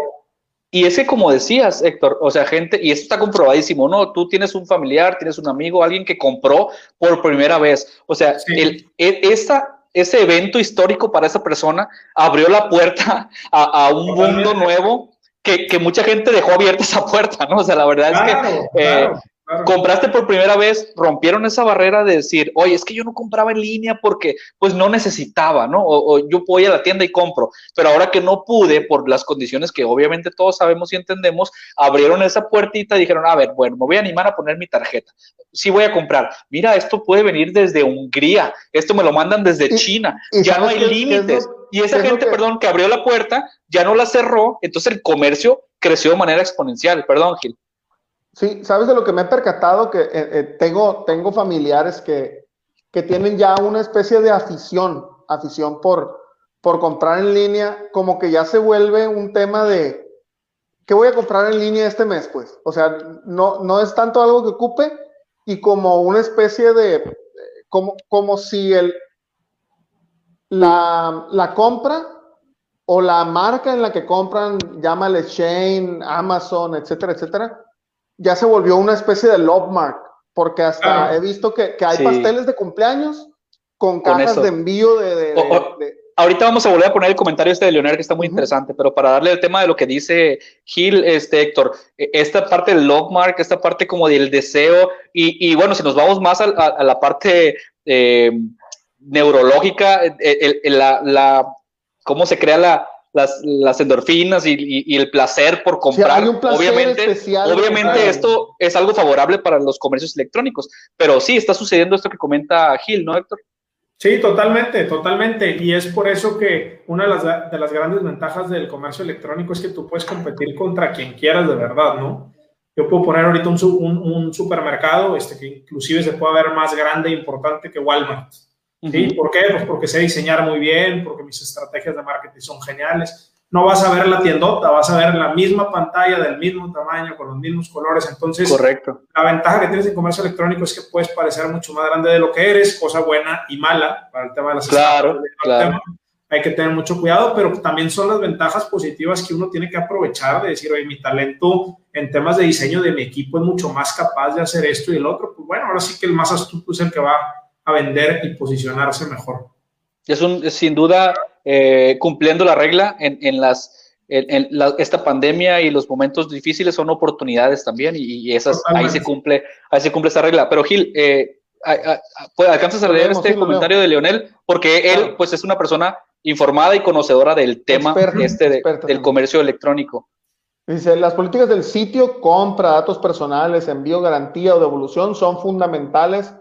Y es que como decías, Héctor, o sea, gente, y esto está comprobadísimo, ¿no? Tú tienes un familiar, tienes un amigo, alguien que compró por primera vez. O sea,
Sí.
el, e- esa, ese evento histórico para esa persona abrió la puerta a, a un
Totalmente.
mundo nuevo que, que mucha gente dejó abierta esa puerta, ¿no? O sea, la verdad es que
claro,
eh,
claro,
compraste por primera vez, rompieron esa barrera de decir, oye, es que yo no compraba en línea porque pues no necesitaba, ¿no? O, o yo voy a la tienda y compro, pero ahora que no pude por las condiciones que obviamente todos sabemos y entendemos, abrieron esa puertita y dijeron, a ver, bueno, me voy a animar a poner mi tarjeta. Sí voy a comprar. Mira, esto puede venir desde Hungría, esto me lo mandan desde
Y-
China,
y
ya no
¿sabes
hay límites. y esa gente,
que-
perdón, que abrió la puerta, ya no la cerró, entonces el comercio creció de manera exponencial. Perdón, Gil.
Sí, ¿sabes de lo que me he percatado? Que eh, eh, tengo, tengo familiares que, que tienen ya una especie de afición, afición por, por comprar en línea, como que ya se vuelve un tema de, ¿qué voy a comprar en línea este mes? Pues, o sea, no, no es tanto algo que ocupe y como una especie de, como, como si el, la, la compra o la marca en la que compran, llámale Shane, Amazon, etcétera, etcétera, ya se volvió una especie de love mark, porque hasta he visto que, que hay
Sí.
pasteles de cumpleaños con cajas de envío de... de- de-
O- o-
de-
Ahorita vamos a volver a poner el comentario este de Leonel que está muy interesante, pero para darle el tema de lo que dice Gil, este Héctor, eh, esta parte del logmark, esta parte como del deseo, y, y bueno, si nos vamos más a, a- a la parte eh, neurológica, el- el- la, la- cómo se crea la, las, las endorfinas y, y- y el placer por comprar,
hay un placer
obviamente,
especial
obviamente esto es algo favorable para los comercios electrónicos, pero sí, está sucediendo esto que comenta Gil, ¿no, Héctor?
Sí, totalmente, totalmente. Y es por eso que una de las, de las grandes ventajas del comercio electrónico es que tú puedes competir contra quien quieras de verdad, ¿no? Yo puedo poner ahorita un, un- un supermercado este, que inclusive se puede ver más grande e importante que Walmart. ¿Sí? ¿Por qué? Pues porque sé diseñar muy bien, porque mis estrategias de marketing son geniales. No vas a ver la tiendota, vas a ver la misma pantalla del mismo tamaño, con los mismos colores. Entonces,
Correcto.
la ventaja que tienes en comercio electrónico es que puedes parecer mucho más grande de lo que eres, cosa buena y mala para el tema de las
Claro, claro.
Hay que tener mucho cuidado, pero también son las ventajas positivas que uno tiene que aprovechar de decir, oye, mi talento en temas de diseño de mi equipo es mucho más capaz de hacer esto y el otro. Pues bueno, ahora sí que el más astuto es el que va a vender y posicionarse mejor.
Es, un, es sin duda eh, cumpliendo la regla en, en las en, en la- esta pandemia y los momentos difíciles son oportunidades también y, y esas ahí
Totalmente.
se cumple ahí se cumple esa regla. Pero Gil, eh, a- a- a- alcanzas a leer este
sí,
comentario de Leonel porque él
Claro.
pues es una persona informada y conocedora del tema
Experta,
este de-
experta
del comercio electrónico.
Dice, las políticas del sitio, compra, datos personales, envío, garantía o devolución son fundamentales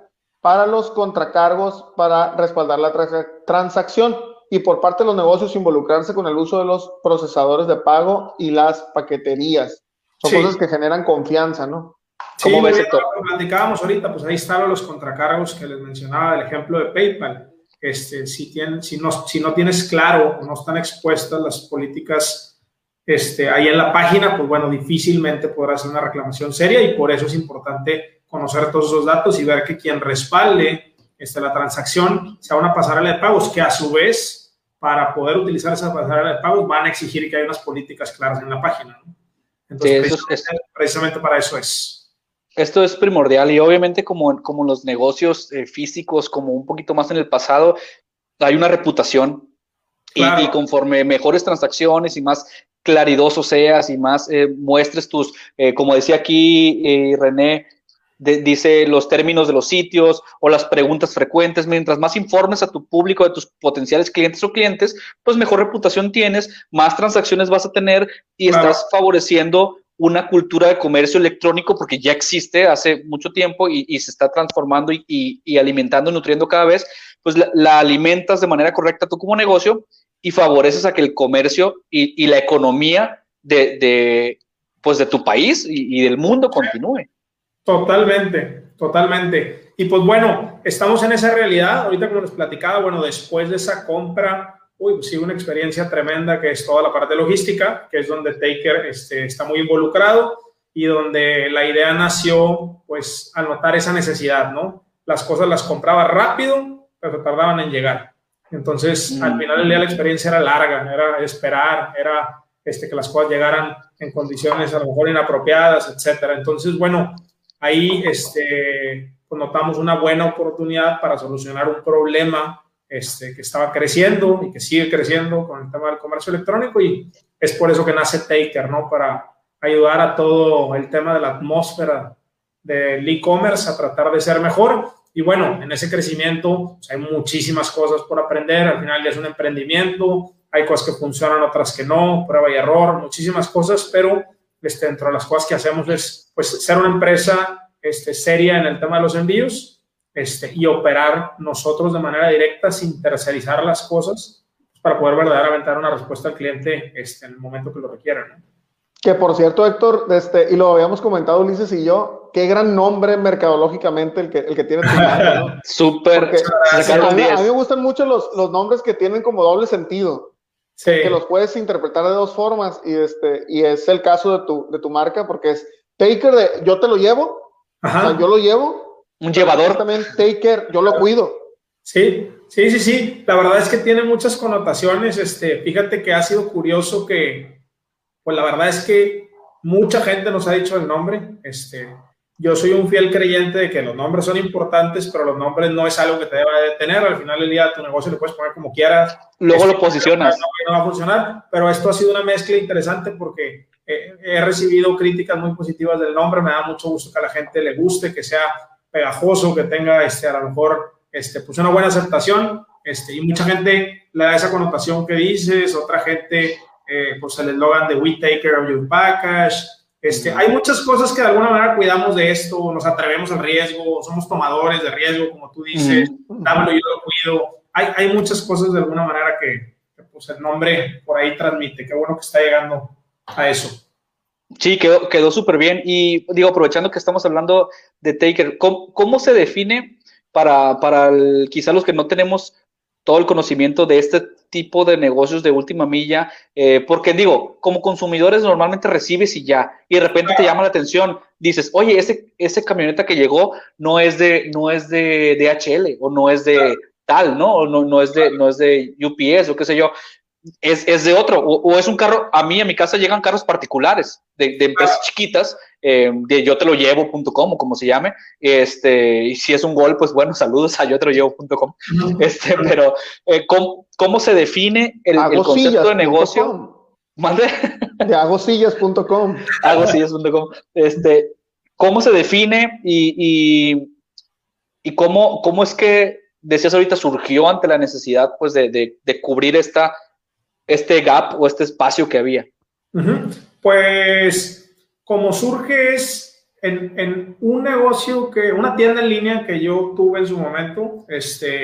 para los contracargos para respaldar la transa- transacción y por parte de los negocios involucrarse con el uso de los procesadores de pago y las paqueterías. Son
Sí.
cosas que generan confianza, ¿no?
¿Cómo
Sí,
ves,
que platicábamos ahorita, pues ahí están los contracargos que les mencionaba del ejemplo de PayPal. Este, si, tienen, si, no, si no tienes claro o no están expuestas las políticas este, ahí en la página, pues bueno, difícilmente podrás hacer una reclamación seria y por eso es importante conocer todos esos datos y ver que quien respalde este, la transacción sea una pasarela de pagos que a su vez, para poder utilizar esa pasarela de pagos, van a exigir que haya unas políticas claras en la página. ¿no? Entonces,
Sí, eso es-
precisamente, precisamente para eso es.
Esto es primordial y obviamente como, como los negocios eh, físicos, como un poquito más en el pasado, hay una reputación y,
Claro.
y conforme mejores transacciones y más claridoso seas y más eh, muestres tus, eh, como decía aquí eh, René, de- dice los términos de los sitios o las preguntas frecuentes, mientras más informes a tu público de tus potenciales clientes o clientes, pues mejor reputación tienes, más transacciones vas a tener y
Claro.
estás favoreciendo una cultura de comercio electrónico porque ya existe hace mucho tiempo y, y se está transformando y, y- y alimentando y nutriendo cada vez, pues la, la alimentas de manera correcta tú como negocio y favoreces a que el comercio y, la economía de, de, pues de tu país y, y del mundo continúe.
Totalmente, totalmente. Y pues bueno, estamos en esa realidad. Ahorita como les platicaba, bueno, después de esa compra, uy, pues sí, una experiencia tremenda que es toda la parte logística, que es donde Taker este, está muy involucrado y donde la idea nació, pues, al notar esa necesidad, ¿no? Las cosas las compraba rápido, pero tardaban en llegar. Entonces, al final del día la experiencia era larga, era esperar, era este, que las cosas llegaran en condiciones a lo mejor inapropiadas, etcétera. Entonces, bueno, ahí este, pues notamos una buena oportunidad para solucionar un problema este, que estaba creciendo y que sigue creciendo con el tema del comercio electrónico y es por eso que nace Taker, ¿no? Para ayudar a todo el tema de la atmósfera del e-commerce a tratar de ser mejor. Y bueno, en ese crecimiento pues, hay muchísimas cosas por aprender. Al final ya es un emprendimiento, hay cosas que funcionan, otras que no, prueba y error, muchísimas cosas, pero este, dentro de las cosas que hacemos es pues, ser una empresa este, seria en el tema de los envíos este, y operar nosotros de manera directa sin tercerizar las cosas pues, para poder verdaderamente dar una respuesta al cliente este, en el momento que lo requiera. ¿no?
Que por cierto, Héctor, este, y lo habíamos comentado Ulises y yo, qué gran nombre mercadológicamente el que, el que tiene tu.
Súper.
A, mí,
10.
a mí me gustan mucho los, los nombres que tienen como doble sentido.
Sí.
Que los puedes interpretar de dos formas. Y este, y es el caso de tu, de tu marca, porque es Taker de yo te lo llevo, o sea, yo lo llevo.
Un llevador.
También Taker, yo lo cuido.
Sí, sí, sí, sí. La verdad es que tiene muchas connotaciones. Este, fíjate que ha sido curioso que, pues la verdad es que mucha gente nos ha dicho el nombre. Este, yo soy un fiel creyente de que los nombres son importantes, pero los nombres no es algo que te deba de tener. Al final del día, tu negocio lo puedes poner como quieras.
Luego
Este,
lo posicionas.
No, va a funcionar, pero esto ha sido una mezcla interesante porque he recibido críticas muy positivas del nombre. Me da mucho gusto que a la gente le guste, que sea pegajoso, que tenga este, a lo mejor este, pues una buena aceptación. Este, y mucha gente le da esa connotación que dices, otra gente, eh, pues el eslogan de We take care of your package. Este, hay muchas cosas que de alguna manera cuidamos de esto, nos atrevemos al riesgo, somos tomadores de riesgo, como tú dices, dámelo, yo lo cuido. Hay, hay muchas cosas de alguna manera que, que, pues el nombre por ahí transmite. Qué bueno que está llegando a eso.
Sí, quedó, quedó súper bien. Y digo, aprovechando que estamos hablando de Taker, ¿cómo, cómo se define para, para el- quizá los que no tenemos todo el conocimiento de este tipo de negocios de última milla? Eh, porque digo, como consumidores normalmente recibes y ya, y de repente te llama la atención, dices, oye, ese, ese camioneta que llegó no es de, no es de DHL o no es de tal, ¿no? O no, no, es de, no es de UPS o qué sé yo. Es, es de otro, o, o es un carro, a mí a mi casa llegan carros particulares de, de empresas chiquitas, eh, de yo te lo llevo.com o como se llame, este, y si es un gol, pues bueno, saludos a yo te lo llevo.com, este, pero eh, ¿cómo, ¿cómo se define el, el concepto de negocio? ¿Mande?
De agosillas.com.
Agosillas.com. Este, ¿Cómo se define y, y, y cómo, cómo es que, decías ahorita, surgió ante la necesidad pues, de, de, de cubrir esta, este gap o este espacio que había?
Pues como surge es en, en un negocio que, una tienda en línea que yo tuve en su momento, este,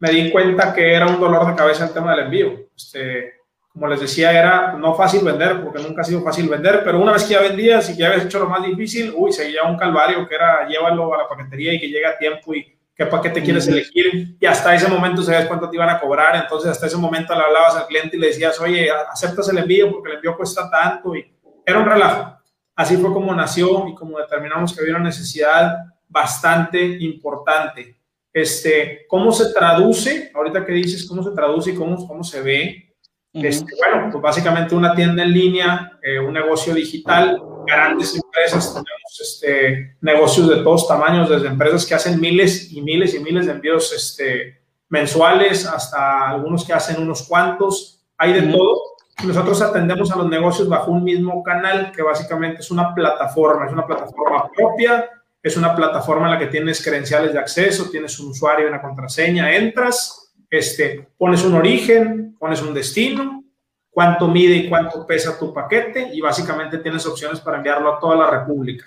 me di cuenta que era un dolor de cabeza el tema del envío. Este, como les decía, era no fácil vender, porque nunca ha sido fácil vender, pero una vez que ya vendías y que ya habías hecho lo más difícil, uy, seguía un calvario que era llévalo a la paquetería y que llegue a tiempo y qué paquete quieres elegir. Y hasta ese momento sabías cuánto te iban a cobrar, entonces hasta ese momento le hablabas al cliente y le decías, oye, aceptas el envío porque el envío cuesta tanto y era un relajo. Así fue como nació y como determinamos que había una necesidad bastante importante. Este, ¿Cómo se traduce? Ahorita que dices, ¿cómo se traduce y cómo, cómo se ve? Este, bueno, pues básicamente una tienda en línea, eh, un negocio digital grandes empresas, tenemos este, negocios de todos tamaños, desde empresas que hacen miles y miles y miles de envíos este, mensuales hasta algunos que hacen unos cuantos, hay de todo. Nosotros atendemos a los negocios bajo un mismo canal que básicamente es una plataforma, es una plataforma propia, es una plataforma en la que tienes credenciales de acceso, tienes un usuario y una contraseña, entras, este, pones un origen, pones un destino, cuánto mide y cuánto pesa tu paquete y básicamente tienes opciones para enviarlo a toda la República.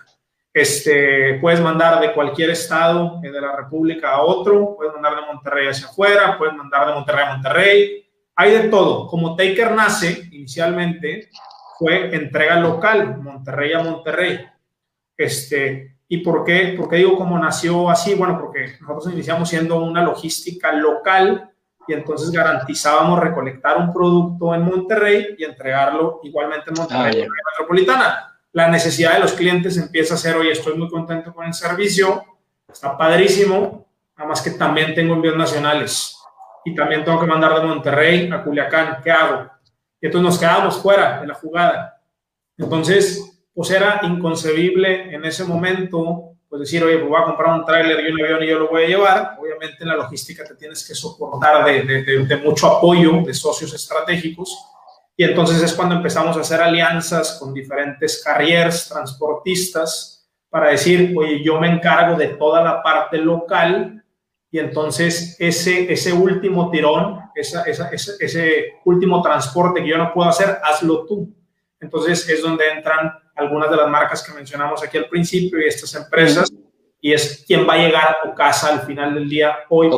Este, puedes mandar de cualquier estado de la República a otro, puedes mandar de Monterrey hacia afuera, puedes mandar de Monterrey a Monterrey, hay de todo. Como Taker nace inicialmente, fue entrega local, Monterrey a Monterrey. Este, ¿Y por qué? ¿Por qué digo cómo nació así? Bueno, porque nosotros iniciamos siendo una logística local y entonces garantizábamos recolectar un producto en Monterrey y entregarlo igualmente en Monterrey, en la metropolitana. La necesidad de los clientes empieza a ser, oye, estoy muy contento con el servicio, está padrísimo, nada más que también tengo envíos nacionales y también tengo que mandar de Monterrey a Culiacán, ¿qué hago? Y entonces nos quedamos fuera de la jugada. Entonces, pues era inconcebible en ese momento pues decir, oye, pues voy a comprar un tráiler y un avión y yo lo voy a llevar. Obviamente en la logística te tienes que soportar de, de, de, mucho apoyo de socios estratégicos. Y entonces es cuando empezamos a hacer alianzas con diferentes carriers, transportistas, para decir, oye, yo me encargo de toda la parte local y entonces ese, ese último tirón, esa, esa, ese, ese último transporte que yo no puedo hacer, hazlo tú. Entonces es donde entran algunas de las marcas que mencionamos aquí al principio y estas empresas, y es quién va a llegar a tu casa al final del día hoy.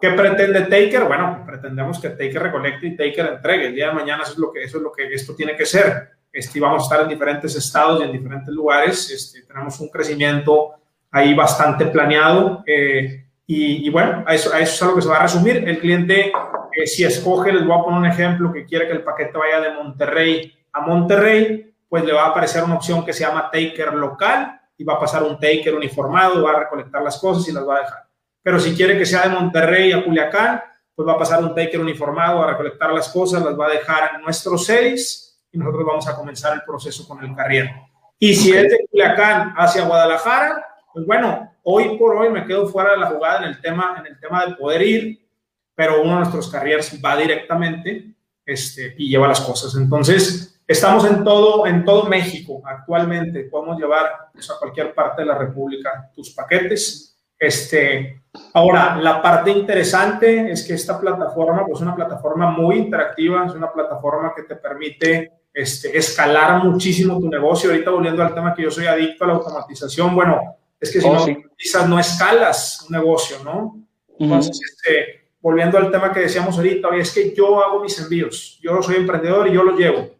¿Qué pretende Taker? Bueno, pretendemos que Taker recolecte y Taker entregue. El día de mañana eso es lo que, eso es lo que esto tiene que ser. Este, vamos a estar en diferentes estados y en diferentes lugares. Este, tenemos un crecimiento ahí bastante planeado. Eh, y, bueno, a eso, a eso es a lo que se va a resumir. El cliente, eh, si escoge, les voy a poner un ejemplo, que quiere que el paquete vaya de Monterrey a Monterrey, pues le va a aparecer una opción que se llama taker local y va a pasar un taker uniformado, va a recolectar las cosas y las va a dejar. Pero si quiere que sea de Monterrey a Culiacán, pues va a pasar un taker uniformado a recolectar las cosas, las va a dejar en nuestros series y nosotros vamos a comenzar el proceso con el carrier. Y si es de Culiacán hacia Guadalajara, pues bueno, hoy por hoy me quedo fuera de la jugada en el tema, en el tema de poder ir, pero uno de nuestros carriers va directamente este, y lleva las cosas. Entonces, Estamos en todo, en todo México actualmente. Podemos llevar pues, a cualquier parte de la República tus paquetes. Este, ahora, la parte interesante es que esta plataforma pues, es una plataforma muy interactiva, es una plataforma que te permite este, escalar muchísimo tu negocio. Ahorita volviendo al tema que yo soy adicto a la automatización, bueno, es que si oh, no quizás no escalas un negocio, ¿no? Entonces, este, volviendo al tema que decíamos ahorita, es que yo hago mis envíos, yo soy emprendedor y yo los llevo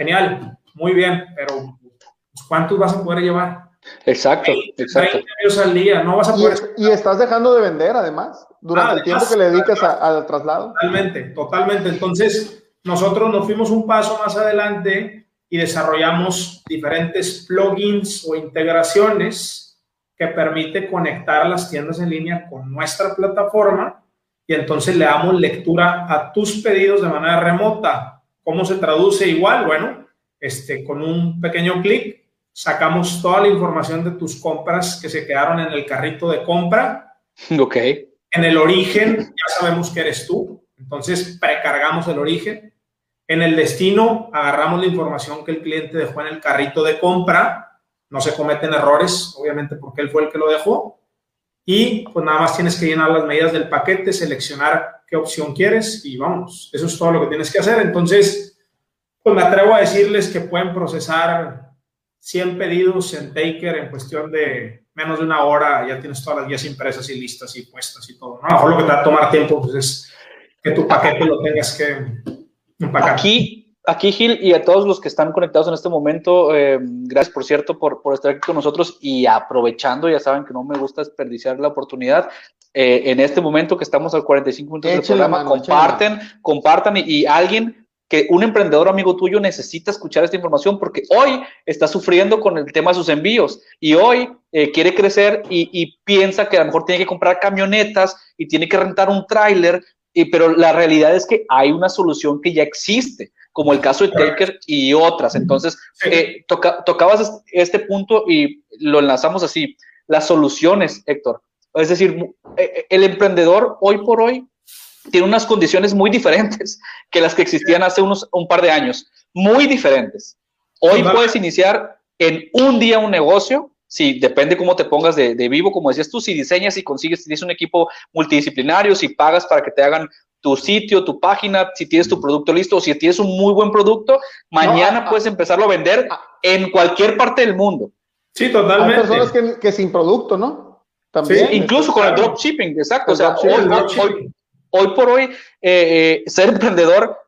genial, muy bien, pero ¿cuántos vas a poder llevar?
Exacto, exacto.
al día, no vas a poder...
Y, estás dejando de vender, además, durante el tiempo que le dedicas al traslado.
Totalmente, totalmente. Entonces, nosotros nos fuimos un paso más adelante y desarrollamos diferentes plugins o integraciones que permite conectar las tiendas en línea con nuestra plataforma y entonces le damos lectura a tus pedidos de manera remota ¿Cómo se traduce igual? Bueno, este, con un pequeño clic sacamos toda la información de tus compras que se quedaron en el carrito de compra.
Ok.
En el origen ya sabemos que eres tú, entonces precargamos el origen. En el destino agarramos la información que el cliente dejó en el carrito de compra. No se cometen errores, obviamente porque él fue el que lo dejó. Y pues nada más tienes que llenar las medidas del paquete, seleccionar qué opción quieres y vamos, eso es todo lo que tienes que hacer. Entonces, pues me atrevo a decirles que pueden procesar 100 pedidos en Taker en cuestión de menos de una hora, ya tienes todas las guías impresas y listas y puestas y todo. A lo mejor lo que te va a tomar tiempo pues, es que tu paquete lo tengas que empacar.
Aquí, aquí, Gil, y a todos los que están conectados en este momento, eh, gracias por cierto por, por, estar aquí con nosotros y aprovechando, ya saben que no me gusta desperdiciar la oportunidad. Eh, en este momento que estamos al 45 minutos del programa, comparten, compartan y, alguien que un emprendedor amigo tuyo necesita escuchar esta información porque hoy está sufriendo con el tema de sus envíos y hoy eh, quiere crecer y, y, piensa que a lo mejor tiene que comprar camionetas y tiene que rentar un tráiler, pero la realidad es que hay una solución que ya existe como el caso de Taker y otras. Entonces, eh, tocabas este punto y lo enlazamos así. Las soluciones, Héctor. Es decir, eh, el emprendedor hoy por hoy tiene unas condiciones muy diferentes que las que existían hace unos un par de años, muy diferentes. Hoy puedes iniciar en un día un negocio, si depende cómo te pongas de, vivo, como decías tú, si diseñas y consigues, si tienes un equipo multidisciplinario, si pagas para que te hagan tu sitio, tu página, si tienes tu producto listo, o si tienes un muy buen producto, mañana puedes empezarlo a vender en cualquier parte del mundo.
Sí, totalmente.
Hay personas que, sin producto, ¿no?
También. Sí, incluso con el dropshipping, exacto. O sea, hoy, por hoy, eh, eh, ser emprendedor,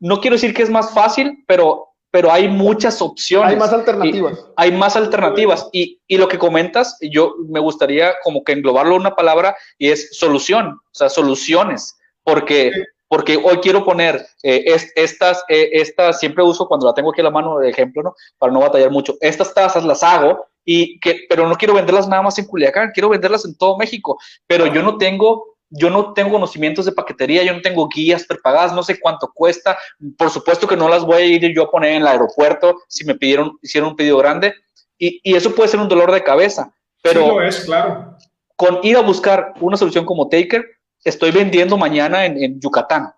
no quiero decir que es más fácil, pero pero hay muchas opciones.
Hay más alternativas.
hay más alternativas. Y, y, lo que comentas, yo me gustaría como que englobarlo en una palabra y es solución, o sea, soluciones, porque, porque hoy quiero poner eh, estas, eh, estas, siempre uso cuando la tengo aquí a la mano de ejemplo, ¿no? Para no batallar mucho. Estas tazas las hago, y que, pero no quiero venderlas nada más en Culiacán, quiero venderlas en todo México, pero yo no tengo yo no tengo conocimientos de paquetería, yo no tengo guías prepagadas, no sé cuánto cuesta. Por supuesto que no las voy a ir yo a poner en el aeropuerto si me pidieron, hicieron un pedido grande. Y, y eso puede ser un dolor de cabeza. Pero
es, claro.
Con ir a buscar una solución como Taker, estoy vendiendo mañana en, en Yucatán.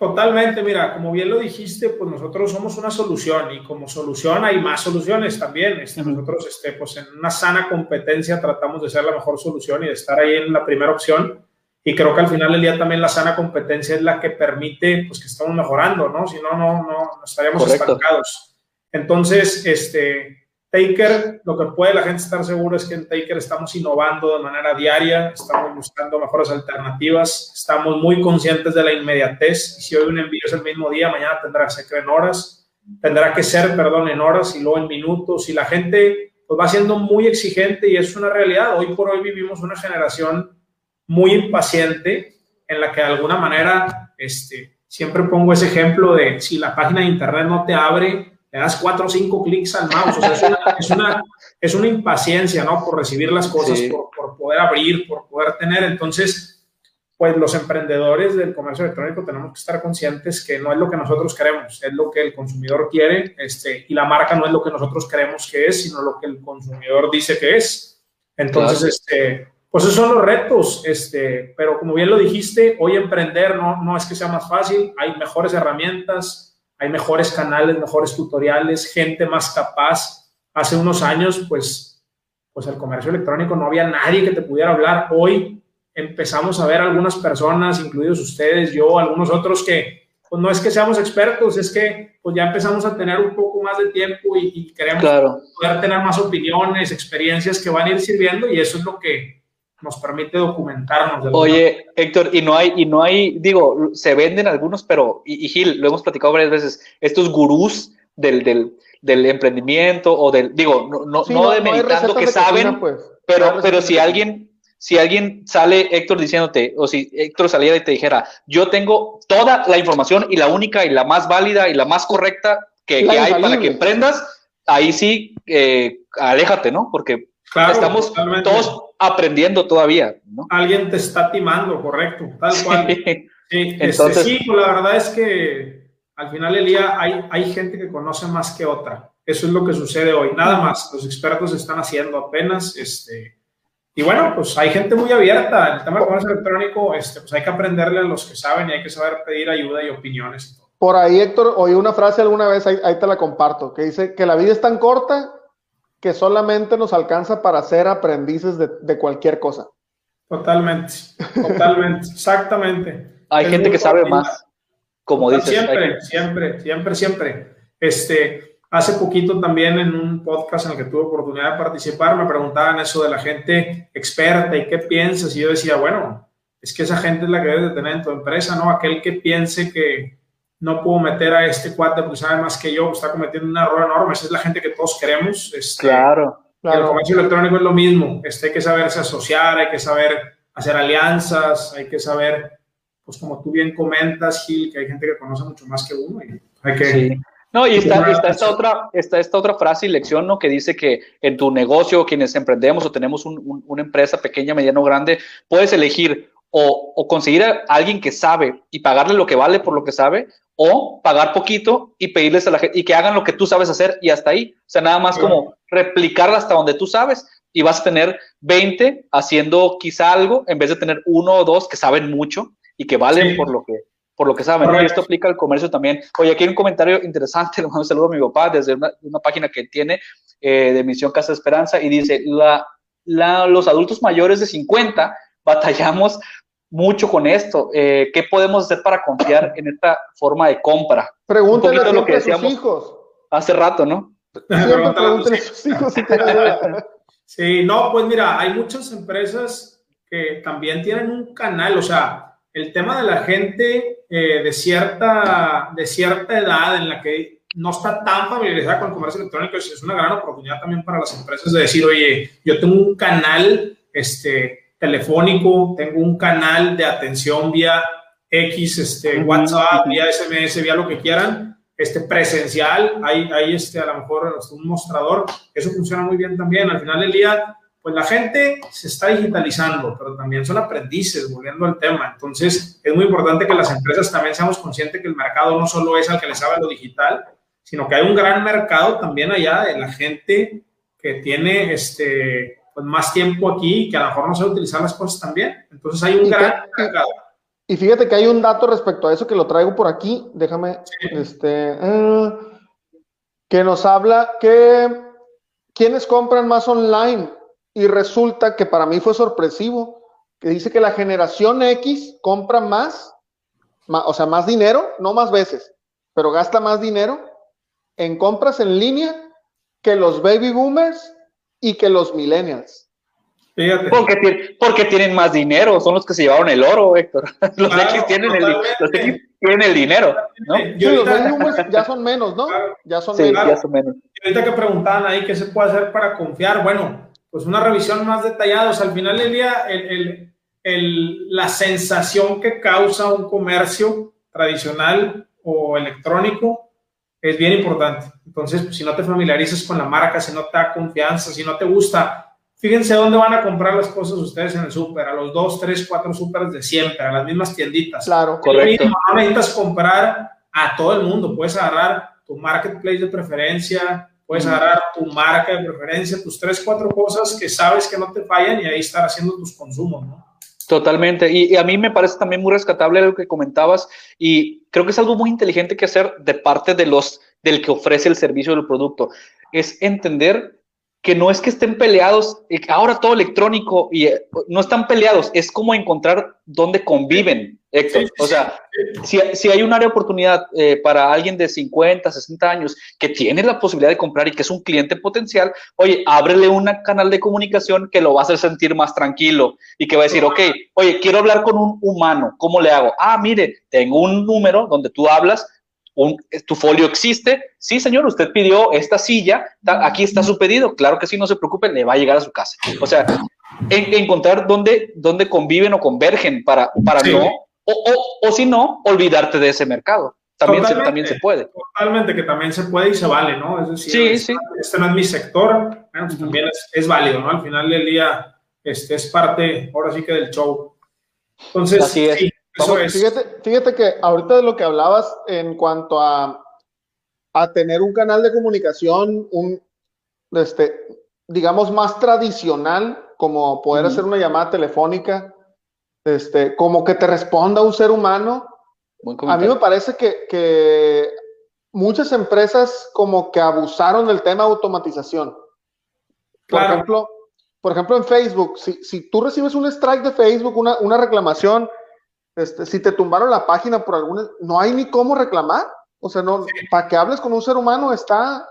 Totalmente, mira, como bien lo dijiste, pues nosotros somos una solución y como solución hay más soluciones también. Este, nosotros, este, pues en una sana competencia tratamos de ser la mejor solución y de estar ahí en la primera opción. Y creo que al final del día también la sana competencia es la que permite pues, que estamos mejorando, ¿no? Si no, no, no, estaríamos estancados. Entonces, este, Taker, lo que puede la gente estar seguro es que en Taker estamos innovando de manera diaria, estamos buscando mejores alternativas, estamos muy conscientes de la inmediatez. Si hoy un envío es el mismo día, mañana tendrá que ser en horas, tendrá que ser, perdón, en horas y luego en minutos. Y la gente pues, va siendo muy exigente y es una realidad. Hoy por hoy vivimos una generación muy impaciente en la que de alguna manera, este, siempre pongo ese ejemplo de si la página de internet no te abre, le das cuatro o cinco clics al mouse. O sea, es una, es una, impaciencia, ¿no? Por recibir las cosas, por, por, poder abrir, por poder tener. Entonces, pues los emprendedores del comercio electrónico tenemos que estar conscientes que no es lo que nosotros queremos, es lo que el consumidor quiere, este, y la marca no es lo que nosotros queremos que es, sino lo que el consumidor dice que es. Entonces, este pues esos son los retos, este, pero como bien lo dijiste, hoy emprender no, no es que sea más fácil, hay mejores herramientas, hay mejores canales, mejores tutoriales, gente más capaz. Hace unos años, pues, pues el comercio electrónico no había nadie que te pudiera hablar. Hoy empezamos a ver algunas personas, incluidos ustedes, yo, algunos otros que, pues no es que seamos expertos, es que pues ya empezamos a tener un poco más de tiempo y, queremos poder tener más opiniones, experiencias que van a ir sirviendo y eso es lo que, nos permite documentarnos.
Oye, Héctor, y no hay, y no hay, digo, se venden algunos, pero, y, Gil, lo hemos platicado varias veces, estos gurús del, del, del emprendimiento o del, digo, no, no, no demeritando que saben, pues. pero, pero si alguien, si alguien sale, Héctor, diciéndote, o si Héctor saliera y te dijera, yo tengo toda la información y la única y la más válida y la más correcta que, que hay para que emprendas, ahí sí, eh, aléjate, ¿no? Porque estamos todos aprendiendo todavía, ¿no?
Alguien te está timando, correcto, tal cual. Sí, este, Entonces, sí pues la verdad es que al final del día hay, hay gente que conoce más que otra. Eso es lo que sucede hoy, nada más. Los expertos están haciendo apenas, este, y bueno, pues hay gente muy abierta. El tema del comercio electrónico, este, pues hay que aprenderle a los que saben y hay que saber pedir ayuda y opiniones.
Por ahí, Héctor, oí una frase alguna vez, ahí, ahí te la comparto, que dice que la vida es tan corta que solamente nos alcanza para ser aprendices de, cualquier cosa.
Totalmente, totalmente, exactamente.
Hay gente que sabe más, como dices.
Siempre, siempre, siempre, siempre. Este, hace poquito también en un podcast en el que tuve oportunidad de participar, me preguntaban eso de la gente experta y qué piensas, y yo decía, bueno, es que esa gente es la que debes de tener en tu empresa, ¿no? Aquel que piense que, no puedo meter a este cuate porque sabe más que yo, está cometiendo un error enorme. Esa es la gente que todos queremos. Este,
claro,
El comercio electrónico es lo mismo. Este, hay que saberse asociar, hay que saber hacer alianzas, hay que saber, pues como tú bien comentas, Gil, que hay gente que conoce mucho más que uno. Y hay que,
No, y está, está, esta otra, está esta otra frase y lección, ¿no? Que dice que en tu negocio, quienes emprendemos o tenemos una empresa pequeña, mediano, grande, puedes elegir o, o conseguir a alguien que sabe y pagarle lo que vale por lo que sabe, o pagar poquito y pedirles a la gente y que hagan lo que tú sabes hacer y hasta ahí. O sea, nada más como replicarla hasta donde tú sabes y vas a tener 20 haciendo quizá algo en vez de tener uno o dos que saben mucho y que valen
Sí.
por lo que por lo que saben. esto aplica al comercio también. Oye, aquí hay un comentario interesante, le mando un saludo a mi papá desde una, una página que tiene eh, de Misión Casa Esperanza y dice, la, la- los adultos mayores de 50 batallamos mucho con esto. Eh, ¿Qué podemos hacer para confiar en esta forma de compra? Poquito lo que
siempre a sus
decíamos
hijos.
hace rato, ¿no?
Siempre a sus hijos si.
Sí, no, pues mira, hay muchas empresas que también tienen un canal, o sea, el tema de la gente eh, de, cierta, de cierta edad en la que no está tan familiarizada con el comercio electrónico es, es una gran oportunidad también para las empresas de decir, oye, yo tengo un canal este, telefónico, tengo un canal de atención vía X, este, WhatsApp, vía SMS, vía lo que quieran, este, presencial, hay, hay este, a lo mejor un mostrador, eso funciona muy bien también. Al final del día, pues la gente se está digitalizando, pero también son aprendices, volviendo al tema. Entonces, es muy importante que las empresas también seamos conscientes que el mercado no solo es al que le sabe lo digital, sino que hay un gran mercado también allá de la gente que tiene este, pues, más tiempo aquí y que a lo mejor no sabe utilizar las cosas también. Entonces, hay un
Y
gran
que-
mercado.
Y fíjate que hay un dato respecto a eso que lo traigo por aquí. Déjame, este, eh, que nos habla que quienes compran más online y resulta que para mí fue sorpresivo, que dice que la generación X compra más, ma- o sea, más dinero, no más veces, pero gasta más dinero en compras en línea que los baby boomers y que los millennials.
Fíjate.
Porque, porque tienen más dinero, son los que se llevaron el oro, Héctor. Los
Claro,
X tienen el, los X tienen el dinero, ¿no?
Sí, los boomers ya son menos, ¿no? Ya son
Sí,
menos.
ya son menos.
Y ahorita que preguntaban ahí qué se puede hacer para confiar, bueno, pues una revisión más detallada. O sea, al final del día, el, el- el- la sensación que causa un comercio tradicional o electrónico es bien importante. Entonces, pues, si no te familiarizas con la marca, si no te da confianza, si no te gusta, fíjense dónde van a comprar las cosas ustedes en el súper, a los dos, tres, cuatro súperes de siempre, a las mismas tienditas.
Claro.
Correcto.
mismo, No necesitas comprar a todo el mundo. Puedes agarrar tu marketplace de preferencia, puedes agarrar tu marca de preferencia, tus tres, cuatro cosas que sabes que no te fallan y ahí estar haciendo tus consumos, ¿no?
Totalmente. Y, y a mí me parece también muy rescatable lo que comentabas y creo que es algo muy inteligente que hacer de parte de los del que ofrece el servicio del producto. Es entender que no es que estén peleados, eh, ahora todo electrónico y eh, no están peleados, es como encontrar dónde conviven, Héctor. O sea, si, si hay un área de oportunidad eh, para alguien de 50, 60 años que tiene la posibilidad de comprar y que es un cliente potencial, oye, ábrele un canal de comunicación que lo va a hacer sentir más tranquilo y que va a decir, ok, oye, quiero hablar con un humano, ¿cómo le hago? Ah, mire, tengo un número donde tú hablas, un- tu folio existe, sí, señor, usted pidió esta silla, aquí está su pedido, claro que sí, no se preocupe, le va a llegar a su casa. O sea, en- encontrar dónde, dónde conviven o convergen para, para
Sí.
no, o, o, o si no, olvidarte de ese mercado. También se, también se puede.
Totalmente, que también se puede y se vale, ¿no? Es decir,
Sí,
este,
sí.
este no es mi sector, pues también es, es válido, ¿no? Al final del día, este es parte, ahora sí que del show. Entonces,
Así es.
sí,
Vamos,
es.
Fíjate, fíjate que ahorita de lo que hablabas en cuanto a, a tener un canal de comunicación, un, este, digamos, más tradicional, como poder
Ujú.
hacer una llamada telefónica, este, como que te responda un ser humano. A mí me parece que, que muchas empresas como que abusaron del tema automatización. Por
Claro.
ejemplo, por ejemplo, en Facebook, si, si tú recibes un strike de Facebook, una, una reclamación, este, si te tumbaron la página por alguna, no hay ni cómo reclamar. O sea, no, para que hables con un ser humano está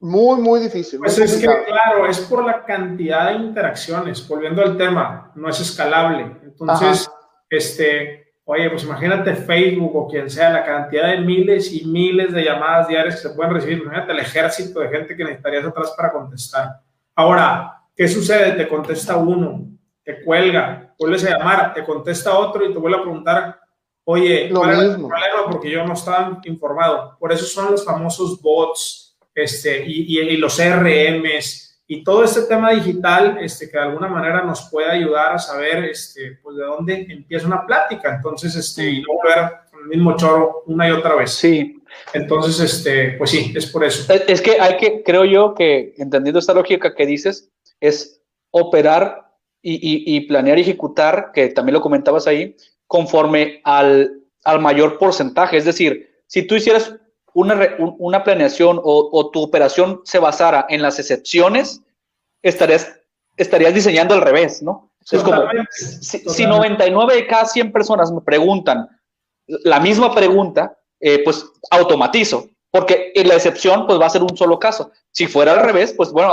muy, muy difícil. muy
Pues es que, claro, es por la cantidad de interacciones. Volviendo al tema, no es escalable. Entonces, este, oye, pues imagínate Facebook o quien sea, la cantidad de miles y miles de llamadas diarias que se pueden recibir. Imagínate el ejército de gente que necesitarías atrás para contestar. Ahora, ¿qué sucede? Te contesta uno, te cuelga, vuelves a llamar, te contesta otro y te vuelve a preguntar, oye,
Lo
¿cuál era el
mismo.
problema? Porque yo no estaba informado. Por eso son los famosos bots este, y, y- y los CRMs y todo este tema digital este, que de alguna manera nos puede ayudar a saber este, pues, de dónde empieza una plática. Entonces, este, y no volver con el mismo choro una y otra vez.
Sí.
Entonces, este, pues sí, es por eso.
Es que hay que, creo yo que, entendiendo esta lógica que dices, es operar y, y, y planear y ejecutar, que también lo comentabas ahí, conforme al, al mayor porcentaje. Es decir, si tú hicieras una, una planeación o, o, tu operación se basara en las excepciones, estarías, estarías diseñando al revés, ¿no? es como, si, si, 99 de cada 100 personas me preguntan la misma pregunta, eh, pues automatizo, porque la excepción pues va a ser un solo caso. Si fuera al revés, pues bueno,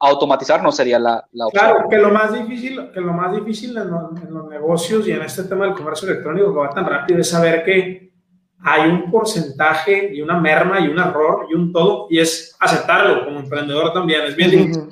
automatizar no sería la, la, opción.
Claro, que lo más difícil, que lo más difícil en, lo, en los negocios y en este tema del comercio electrónico que va tan rápido es saber que hay un porcentaje y una merma y un error y un todo, y es aceptarlo como emprendedor también. Es bien difícil.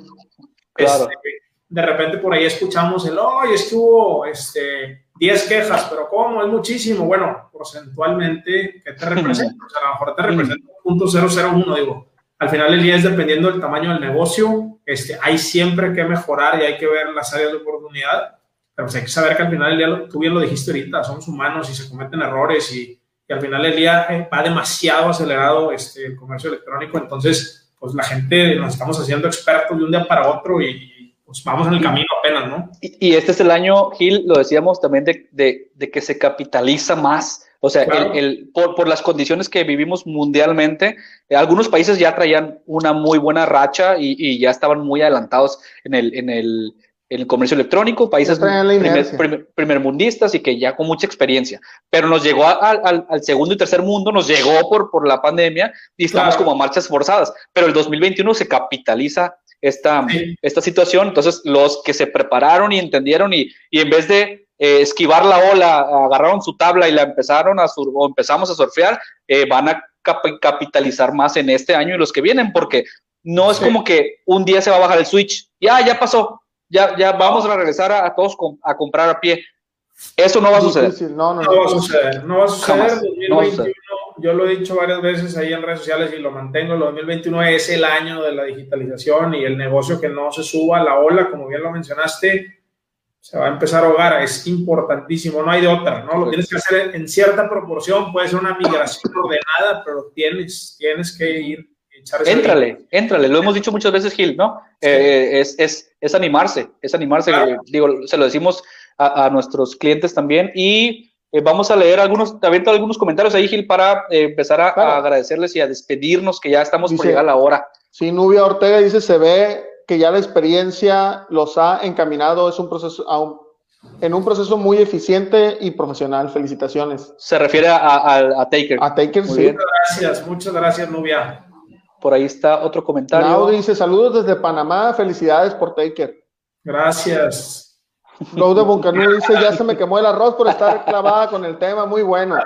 Claro. Este, de repente por ahí escuchamos el, hoy estuvo este, 10 quejas, pero ¿cómo? Es muchísimo. Bueno, porcentualmente, ¿qué te representa? O sea, a lo mejor te representa punto .001, digo. Al final del día es dependiendo del tamaño del negocio, este, hay siempre que mejorar y hay que ver las áreas de oportunidad, pero pues hay que saber que al final del día, tú bien lo dijiste ahorita, somos humanos y se cometen errores y, y al final del día eh, va demasiado acelerado este, el comercio electrónico, entonces pues la gente nos estamos haciendo expertos de un día para otro y, pues vamos en el camino apenas, ¿no?
Y, este es el año, Gil, lo decíamos también, de, de que se capitaliza más. O sea, claro. el, el, por, por, las condiciones que vivimos mundialmente, eh, algunos países ya traían una muy buena racha y, y ya estaban muy adelantados en el, en el, en el comercio electrónico, países primer, primer, primermundistas y que ya con mucha experiencia. Pero nos llegó a, al, al, segundo y tercer mundo, nos llegó por, por la pandemia y estamos claro. como a marchas forzadas. Pero el 2021 se capitaliza esta, sí. esta situación. Entonces, los que se prepararon y entendieron y, y en vez de eh, esquivar la ola, agarraron su tabla y la empezaron a sur o empezamos a surfear, eh, van a cap capitalizar más en este año y los que vienen, porque no es sí. como que un día se va a bajar el switch, ya, ya pasó, ya, ya vamos a regresar a, a todos com a comprar a pie. Eso no va a suceder.
No, no, no, no va a suceder. No va a suceder. Jamás. 2021, no va a suceder. yo lo he dicho varias veces ahí en redes sociales y lo mantengo. El 2021 es el año de la digitalización y el negocio que no se suba a la ola, como bien lo mencionaste, se va a empezar a ahogar. Es importantísimo, no hay de otra, ¿no? Lo tienes que hacer en cierta proporción. Puede ser una migración ordenada, pero tienes, tienes que ir
Éntrale, éntrale, lo hemos dicho muchas veces, Gil, ¿no? Sí. Eh, es, es, es, animarse, es animarse, claro. digo, se lo decimos a, a nuestros clientes también y eh, vamos a leer algunos, también algunos comentarios ahí, Gil, para eh, empezar a, claro. a, agradecerles y a despedirnos, que ya estamos dice, por llegar a la hora.
Sí, Nubia Ortega dice, se ve que ya la experiencia los ha encaminado, es un proceso, a un, en un proceso muy eficiente y profesional. Felicitaciones.
Se refiere a, a, a Taker.
A Taker,
muy
sí.
Bien. Muchas gracias, muchas gracias, Nubia.
Por ahí está otro comentario.
Claudio dice, saludos desde Panamá, felicidades por Taker.
Gracias.
Claudio Boncanú dice, ya se me quemó el arroz por estar clavada con el tema, muy bueno.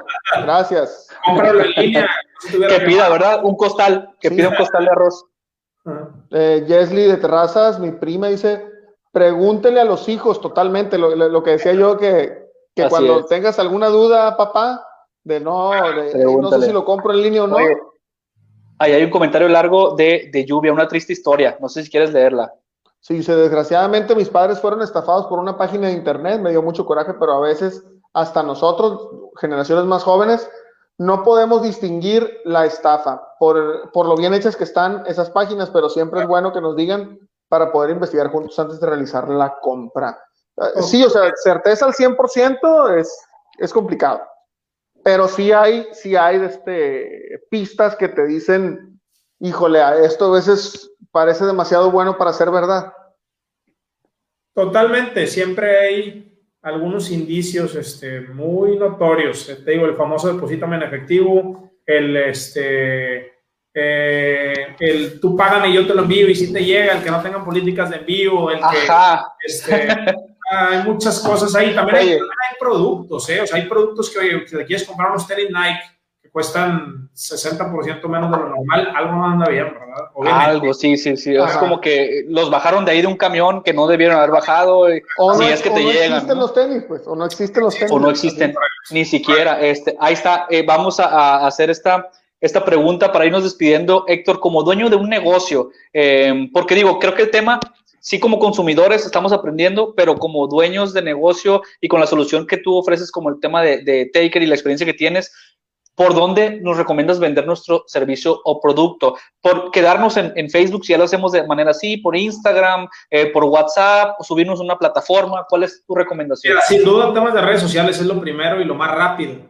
Gracias.
Cómpralo en línea.
que pida, ¿verdad? Un costal, que sí. pida un costal de arroz.
Eh, Jesly de Terrazas, mi prima, dice, pregúntele a los hijos totalmente, lo, lo que decía yo, que, que cuando es. tengas alguna duda, papá, de no, de, no sé si lo compro en línea o no. Oye
Ahí hay un comentario largo de, de lluvia, una triste historia. No sé si quieres leerla.
Sí, dice, desgraciadamente mis padres fueron estafados por una página de internet, me dio mucho coraje, pero a veces hasta nosotros, generaciones más jóvenes, no podemos distinguir la estafa por, por lo bien hechas que están esas páginas, pero siempre es bueno que nos digan para poder investigar juntos antes de realizar la compra. Sí, o sea, certeza al 100% es, es complicado pero sí hay, sí hay este, pistas que te dicen, híjole, esto a veces parece demasiado bueno para ser verdad.
Totalmente, siempre hay algunos indicios este, muy notorios. Te digo, el famoso deposítame en efectivo, el, este, eh, el tú págame y yo te lo envío y si te llega, el que no tengan políticas de envío, el
Ajá.
que... Este, hay muchas cosas ahí. También hay, también hay, productos, ¿eh? O sea, hay productos que, oye, que quieres comprar unos tenis Nike que cuestan 60% menos de lo normal, algo no anda bien, ¿verdad?
Obviamente. Algo, sí, sí, sí. Ajá. Es como que los bajaron de ahí de un camión que no debieron haber bajado.
O
si
no,
es que te
o no
llegan.
existen ¿no? los tenis, pues, o no existen los tenis.
O no existen, ni siquiera. Este, ahí está, eh, vamos a, a, hacer esta esta pregunta para irnos despidiendo, Héctor, como dueño de un negocio, eh, porque digo, creo que el tema, sí como consumidores estamos aprendiendo, pero como dueños de negocio y con la solución que tú ofreces como el tema de, de Taker y la experiencia que tienes, ¿por dónde nos recomiendas vender nuestro servicio o producto? ¿Por quedarnos en, Facebook si ya lo hacemos de manera así? ¿Por Instagram? Eh, ¿Por WhatsApp? ¿O subirnos a una plataforma? ¿Cuál es tu recomendación?
Sin duda, temas de redes sociales es lo primero y lo más rápido,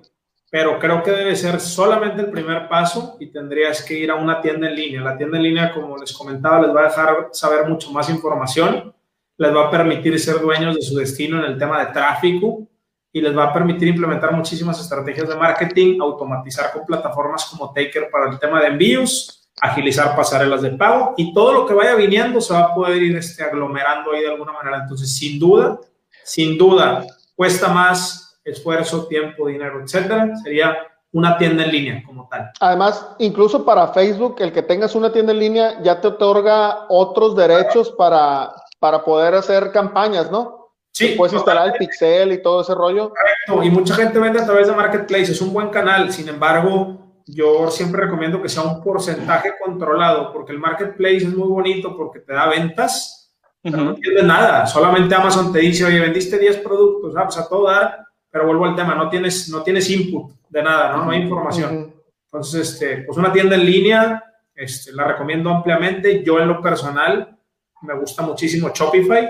pero creo que debe ser solamente el primer paso y tendrías que ir a una tienda en línea. La tienda en línea, como les comentaba, les va a dejar saber mucho más información, les va a permitir ser dueños de su destino en el tema de tráfico y les va a permitir implementar muchísimas estrategias de marketing, automatizar con plataformas como Taker para el tema de envíos, agilizar pasarelas de pago y todo lo que vaya viniendo se va a poder ir este, aglomerando ahí de alguna manera. Entonces, sin duda, sin duda, cuesta más esfuerzo, tiempo, dinero, etcétera. Sería una tienda en línea como tal.
Además, incluso para Facebook, el que tengas una tienda en línea ya te otorga otros derechos para, para poder hacer campañas, ¿no?
Sí,
puedes instalar el pixel y todo ese rollo.
Correcto, y mucha gente vende a través de Marketplace, es un buen canal, sin embargo, yo siempre recomiendo que sea un porcentaje controlado, porque el Marketplace es muy bonito porque te da ventas, pero no tienes nada, solamente Amazon te dice, oye, vendiste 10 productos, ah, pues a todo dar, pero vuelvo al tema, no tienes, no tienes input de nada, ¿no? No hay información. Entonces, este, pues una tienda en línea, este, la recomiendo ampliamente, yo en lo personal, me gusta muchísimo Shopify,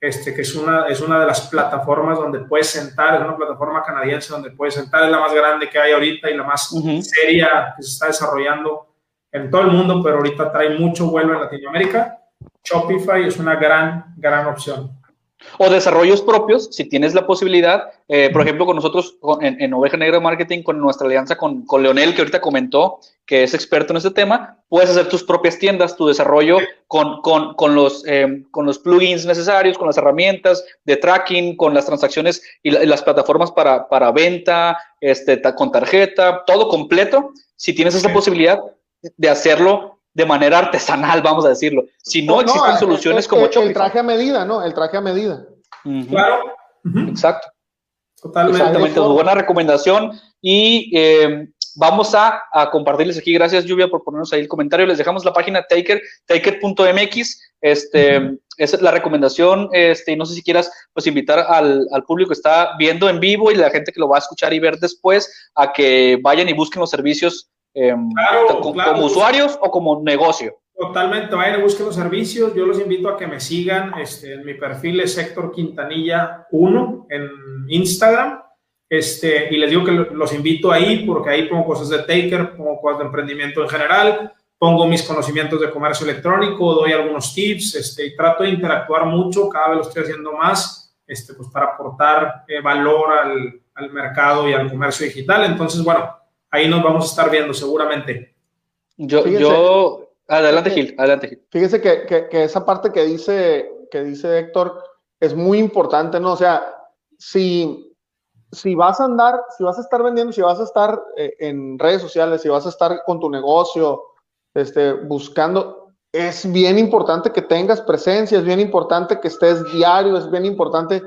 este, que es una, es una de las plataformas donde puedes sentar, es una plataforma canadiense donde puedes sentar, es la más grande que hay ahorita y la más seria que se está desarrollando en todo el mundo, pero ahorita trae mucho vuelo en Latinoamérica. Shopify es una gran, gran opción.
O desarrollos propios, si tienes la posibilidad, eh, por ejemplo, con nosotros en, en, Oveja Negra Marketing, con nuestra alianza con, con, Leonel, que ahorita comentó que es experto en este tema, puedes hacer tus propias tiendas, tu desarrollo con, con, con los, eh, con los plugins necesarios, con las herramientas de tracking, con las transacciones y, la, y las plataformas para, para venta, este, ta, con tarjeta, todo completo. Si tienes esa posibilidad de hacerlo de manera artesanal, vamos a decirlo. Si no, no existen no, soluciones como
el, el traje a medida, ¿no? El traje a medida.
Uh -huh. Claro.
Uh -huh. Exacto.
Totalmente.
Exactamente, muy buena recomendación. Y eh, vamos a, a, compartirles aquí, gracias Lluvia por ponernos ahí el comentario, les dejamos la página Taker, taker.mx, este, uh -huh. esa es la recomendación, este, y no sé si quieras pues invitar al, al, público que está viendo en vivo y la gente que lo va a escuchar y ver después a que vayan y busquen los servicios eh,
claro,
como,
claro.
como usuarios o como negocio.
Totalmente, vayan y busquen los servicios. Yo los invito a que me sigan. Este, en mi perfil es Héctor Quintanilla 1 en Instagram. Este, y les digo que los invito ahí porque ahí pongo cosas de Taker, pongo cosas de emprendimiento en general, pongo mis conocimientos de comercio electrónico, doy algunos tips este, y trato de interactuar mucho. Cada vez lo estoy haciendo más este, pues para aportar eh, valor al, al mercado y al comercio digital. Entonces, bueno, ahí nos vamos a estar viendo seguramente.
Yo, fíjense, yo, adelante Gil, adelante Gil.
Fíjense que, que, que, esa parte que dice, que dice Héctor es muy importante, ¿no? O sea, si, si vas a andar, si vas a estar vendiendo, si vas a estar eh, en redes sociales, si vas a estar con tu negocio, este, buscando, es bien importante que tengas presencia, es bien importante que estés diario, es bien importante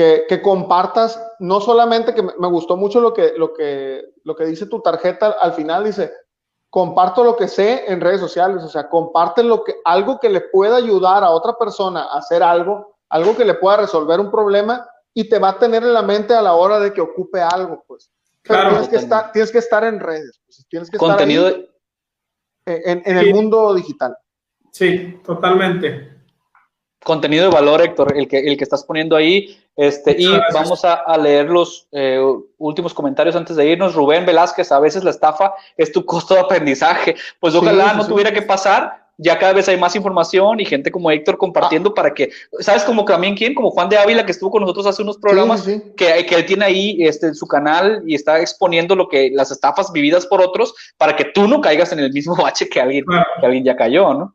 que, que, compartas, no solamente que me gustó mucho lo que, lo, que, lo que dice tu tarjeta al final, dice, comparto lo que sé en redes sociales, o sea, comparte lo que, algo que le pueda ayudar a otra persona a hacer algo, algo que le pueda resolver un problema y te va a tener en la mente a la hora de que ocupe algo, pues. Pero claro, tienes, que estar, tienes que estar en redes, pues, tienes que
contenido
estar ahí, en, en sí. el mundo digital.
Sí, totalmente
contenido de valor, Héctor, el que, el que estás poniendo ahí. Este, y vamos a, a leer los eh, últimos comentarios antes de irnos. Rubén Velázquez, a veces la estafa es tu costo de aprendizaje. Pues ojalá sí, no sí. tuviera que pasar. Ya cada vez hay más información y gente como Héctor compartiendo ah. para que, ¿sabes? Como también quién, como Juan de Ávila que estuvo con nosotros hace unos programas, sí, Que, que él tiene ahí este, su canal y está exponiendo lo que las estafas vividas por otros para que tú no caigas en el mismo bache que alguien, que alguien ya cayó, ¿no?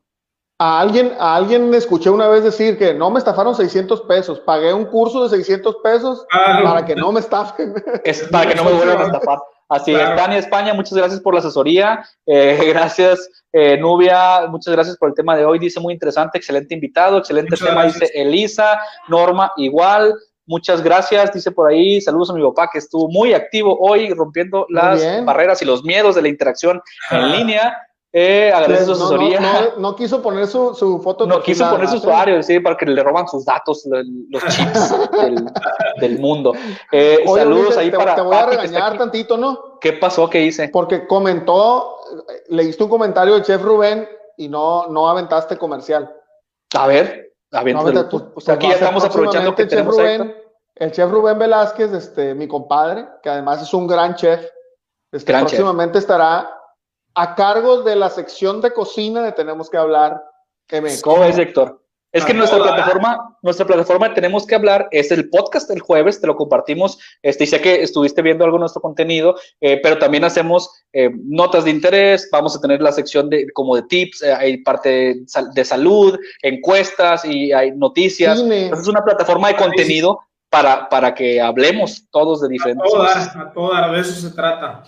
A alguien, a alguien escuché una vez decir que no me estafaron 600 pesos, pagué un curso de 600 pesos ah, para no. que no me estafen.
Es para que no me vuelvan a estafar. Así claro. es, Tania España, muchas gracias por la asesoría. Eh, gracias, eh, Nubia, muchas gracias por el tema de hoy. Dice muy interesante, excelente invitado, excelente muchas tema, gracias. dice Elisa, Norma, igual. Muchas gracias, dice por ahí. Saludos a mi papá que estuvo muy activo hoy, rompiendo las barreras y los miedos de la interacción en línea. Eh, agradece su
No,
asesoría.
no, no quiso poner su, su foto. de
No quiso poner su usuario, sí, para que le roban sus datos, lo- los chips del, del mundo. Eh,
Oye,
saludos ahí
te,
para
te voy a regañar tantito, ¿no?
¿Qué pasó? ¿Qué hice?
Porque comentó, eh, leíste un comentario del chef Rubén y no, no aventaste comercial.
A ver, tú.
pues,
Pues aquí ya
ser
estamos aprovechando que tenemos.
Rubén, el chef Rubén Velázquez, este, mi compadre, que además es un gran chef. Este,
Gran chef.
próximamente estará a cargo de la sección de cocina de Tenemos que hablar MX.
¿Cómo ves, Héctor? Es que
A
nuestra
toda.
plataforma, nuestra plataforma de tenemos que hablar es el podcast del jueves, te lo compartimos. Este, y sé que estuviste viendo algo de nuestro contenido, eh, pero también hacemos eh, notas de interés. Vamos a tener la sección de como de tips, eh, hay parte de, sal- de salud, encuestas y hay noticias. Entonces es una plataforma de contenido para, para que hablemos todos de
A
diferentes
todo
cosas.
dar, a todo dar, de eso se trata.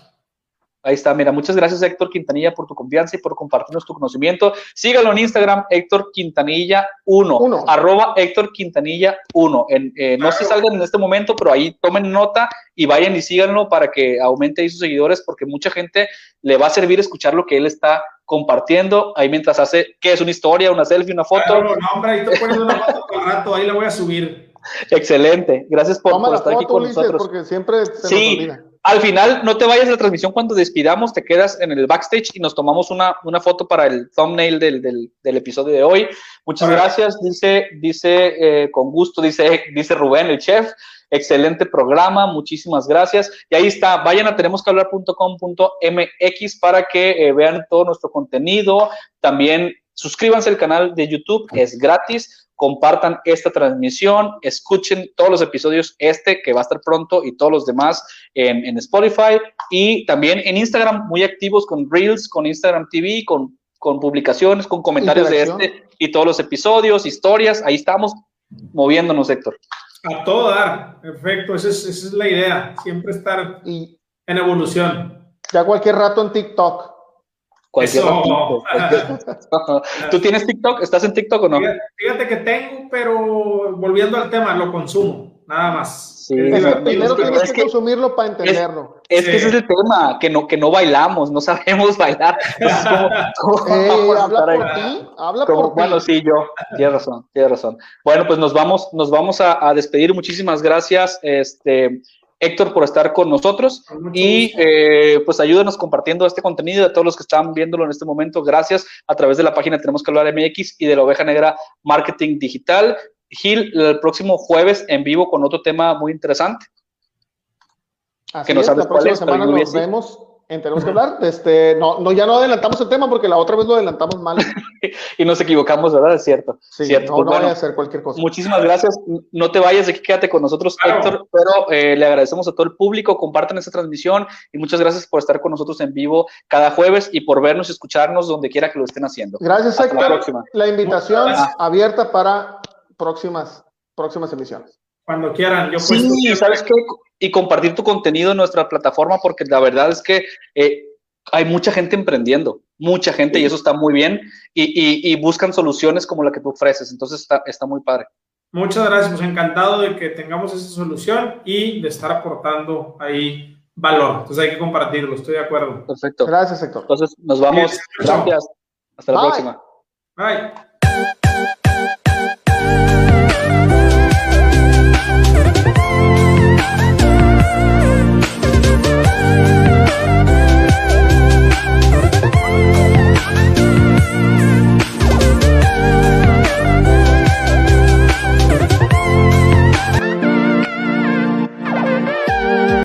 Ahí está, mira, muchas gracias Héctor Quintanilla por tu confianza y por compartirnos tu conocimiento. Sígalo en Instagram, Héctor Quintanilla 1,
Uno.
arroba Héctor Quintanilla 1. En, eh, no sé si salgan en este momento, pero ahí tomen nota y vayan y síganlo para que aumente ahí sus seguidores, porque mucha gente le va a servir escuchar lo que él está compartiendo ahí mientras hace, ¿qué es? Una historia, una selfie, una foto.
Claro, no, hombre, ahí te pones una foto el rato, ahí la voy a subir.
Excelente, gracias por, estar aquí
foto,
con
Ulises,
nosotros.
porque siempre se nos
Sí,
olvida.
Al final no te vayas de la transmisión cuando despidamos, te quedas en el backstage y nos tomamos una, una foto para el thumbnail del, del, del episodio de hoy. Muchas gracias, dice, dice eh, con gusto, dice, dice Rubén, el chef. Excelente programa, muchísimas gracias. Y ahí está, vayan a tenemosquehablar.com.mx para que eh, vean todo nuestro contenido. También suscríbanse al canal de YouTube, es gratis. Compartan esta transmisión, escuchen todos los episodios, este que va a estar pronto y todos los demás en, en Spotify y también en Instagram, muy activos con Reels, con Instagram TV, con, con publicaciones, con comentarios de este y todos los episodios, historias. Ahí estamos moviéndonos, Héctor.
A todo dar, perfecto, esa es, esa es la idea, siempre estar
Y
en evolución.
ya cualquier rato en TikTok.
Cualquier
Eso.
ratito, cualquier- ¿Tú tienes TikTok? ¿Estás en TikTok o no?
Fíjate, fíjate que tengo, pero volviendo al tema, lo consumo, nada más.
Sí,
Es-
que primero tienes
es
que,
que-
consumirlo para entenderlo.
Es que
Sí.
ese es el tema, que no, que no bailamos, no sabemos bailar. ¿cómo- cómo
Ey,
vamos a
habla por ti, habla
Como-
por ti.
bueno, sí, yo, tienes razón, tienes razón. Bueno, pues nos vamos, nos vamos a, a despedir. Muchísimas gracias, este, Héctor, por estar con nosotros. Y eh, pues ayúdenos compartiendo este contenido a todos los que están viéndolo en este momento. Gracias a través de la página Tenemos que hablar MX y de la Oveja Negra Marketing Digital. Gil, el próximo jueves en vivo con otro tema muy interesante.
Así
que no
es, la próxima semana nos vemos en Tenemos que hablar. Este, no, no, ya no adelantamos el tema porque la otra vez lo adelantamos mal.
Y nos equivocamos, ¿verdad? Es cierto.
Sí,
cierto.
no,
Pues
no
bueno,
vaya a hacer cualquier cosa.
Muchísimas gracias. No te vayas de aquí, quédate con nosotros,
Claro.
Héctor. Pero eh, le agradecemos a todo el público, compartan esta transmisión y muchas gracias por estar con nosotros en vivo cada jueves y por vernos y escucharnos donde quiera que lo estén haciendo.
Gracias,
Hasta la
Héctor.
próxima.
La invitación abierta para próximas, próximas emisiones.
Cuando quieran, yo
Sí,
puesto.
¿sabes qué? Y compartir tu contenido en nuestra plataforma porque la verdad es que eh, hay mucha gente emprendiendo, mucha gente y eso está muy bien y, y- y buscan soluciones como la que tú ofreces. Entonces está, está muy padre.
Muchas gracias, pues encantado de que tengamos esa solución y de estar aportando ahí valor. Entonces hay que compartirlo, estoy de acuerdo.
Perfecto.
Gracias, Héctor.
Entonces nos vamos. Gracias. Hasta la próxima.
Bye. Thank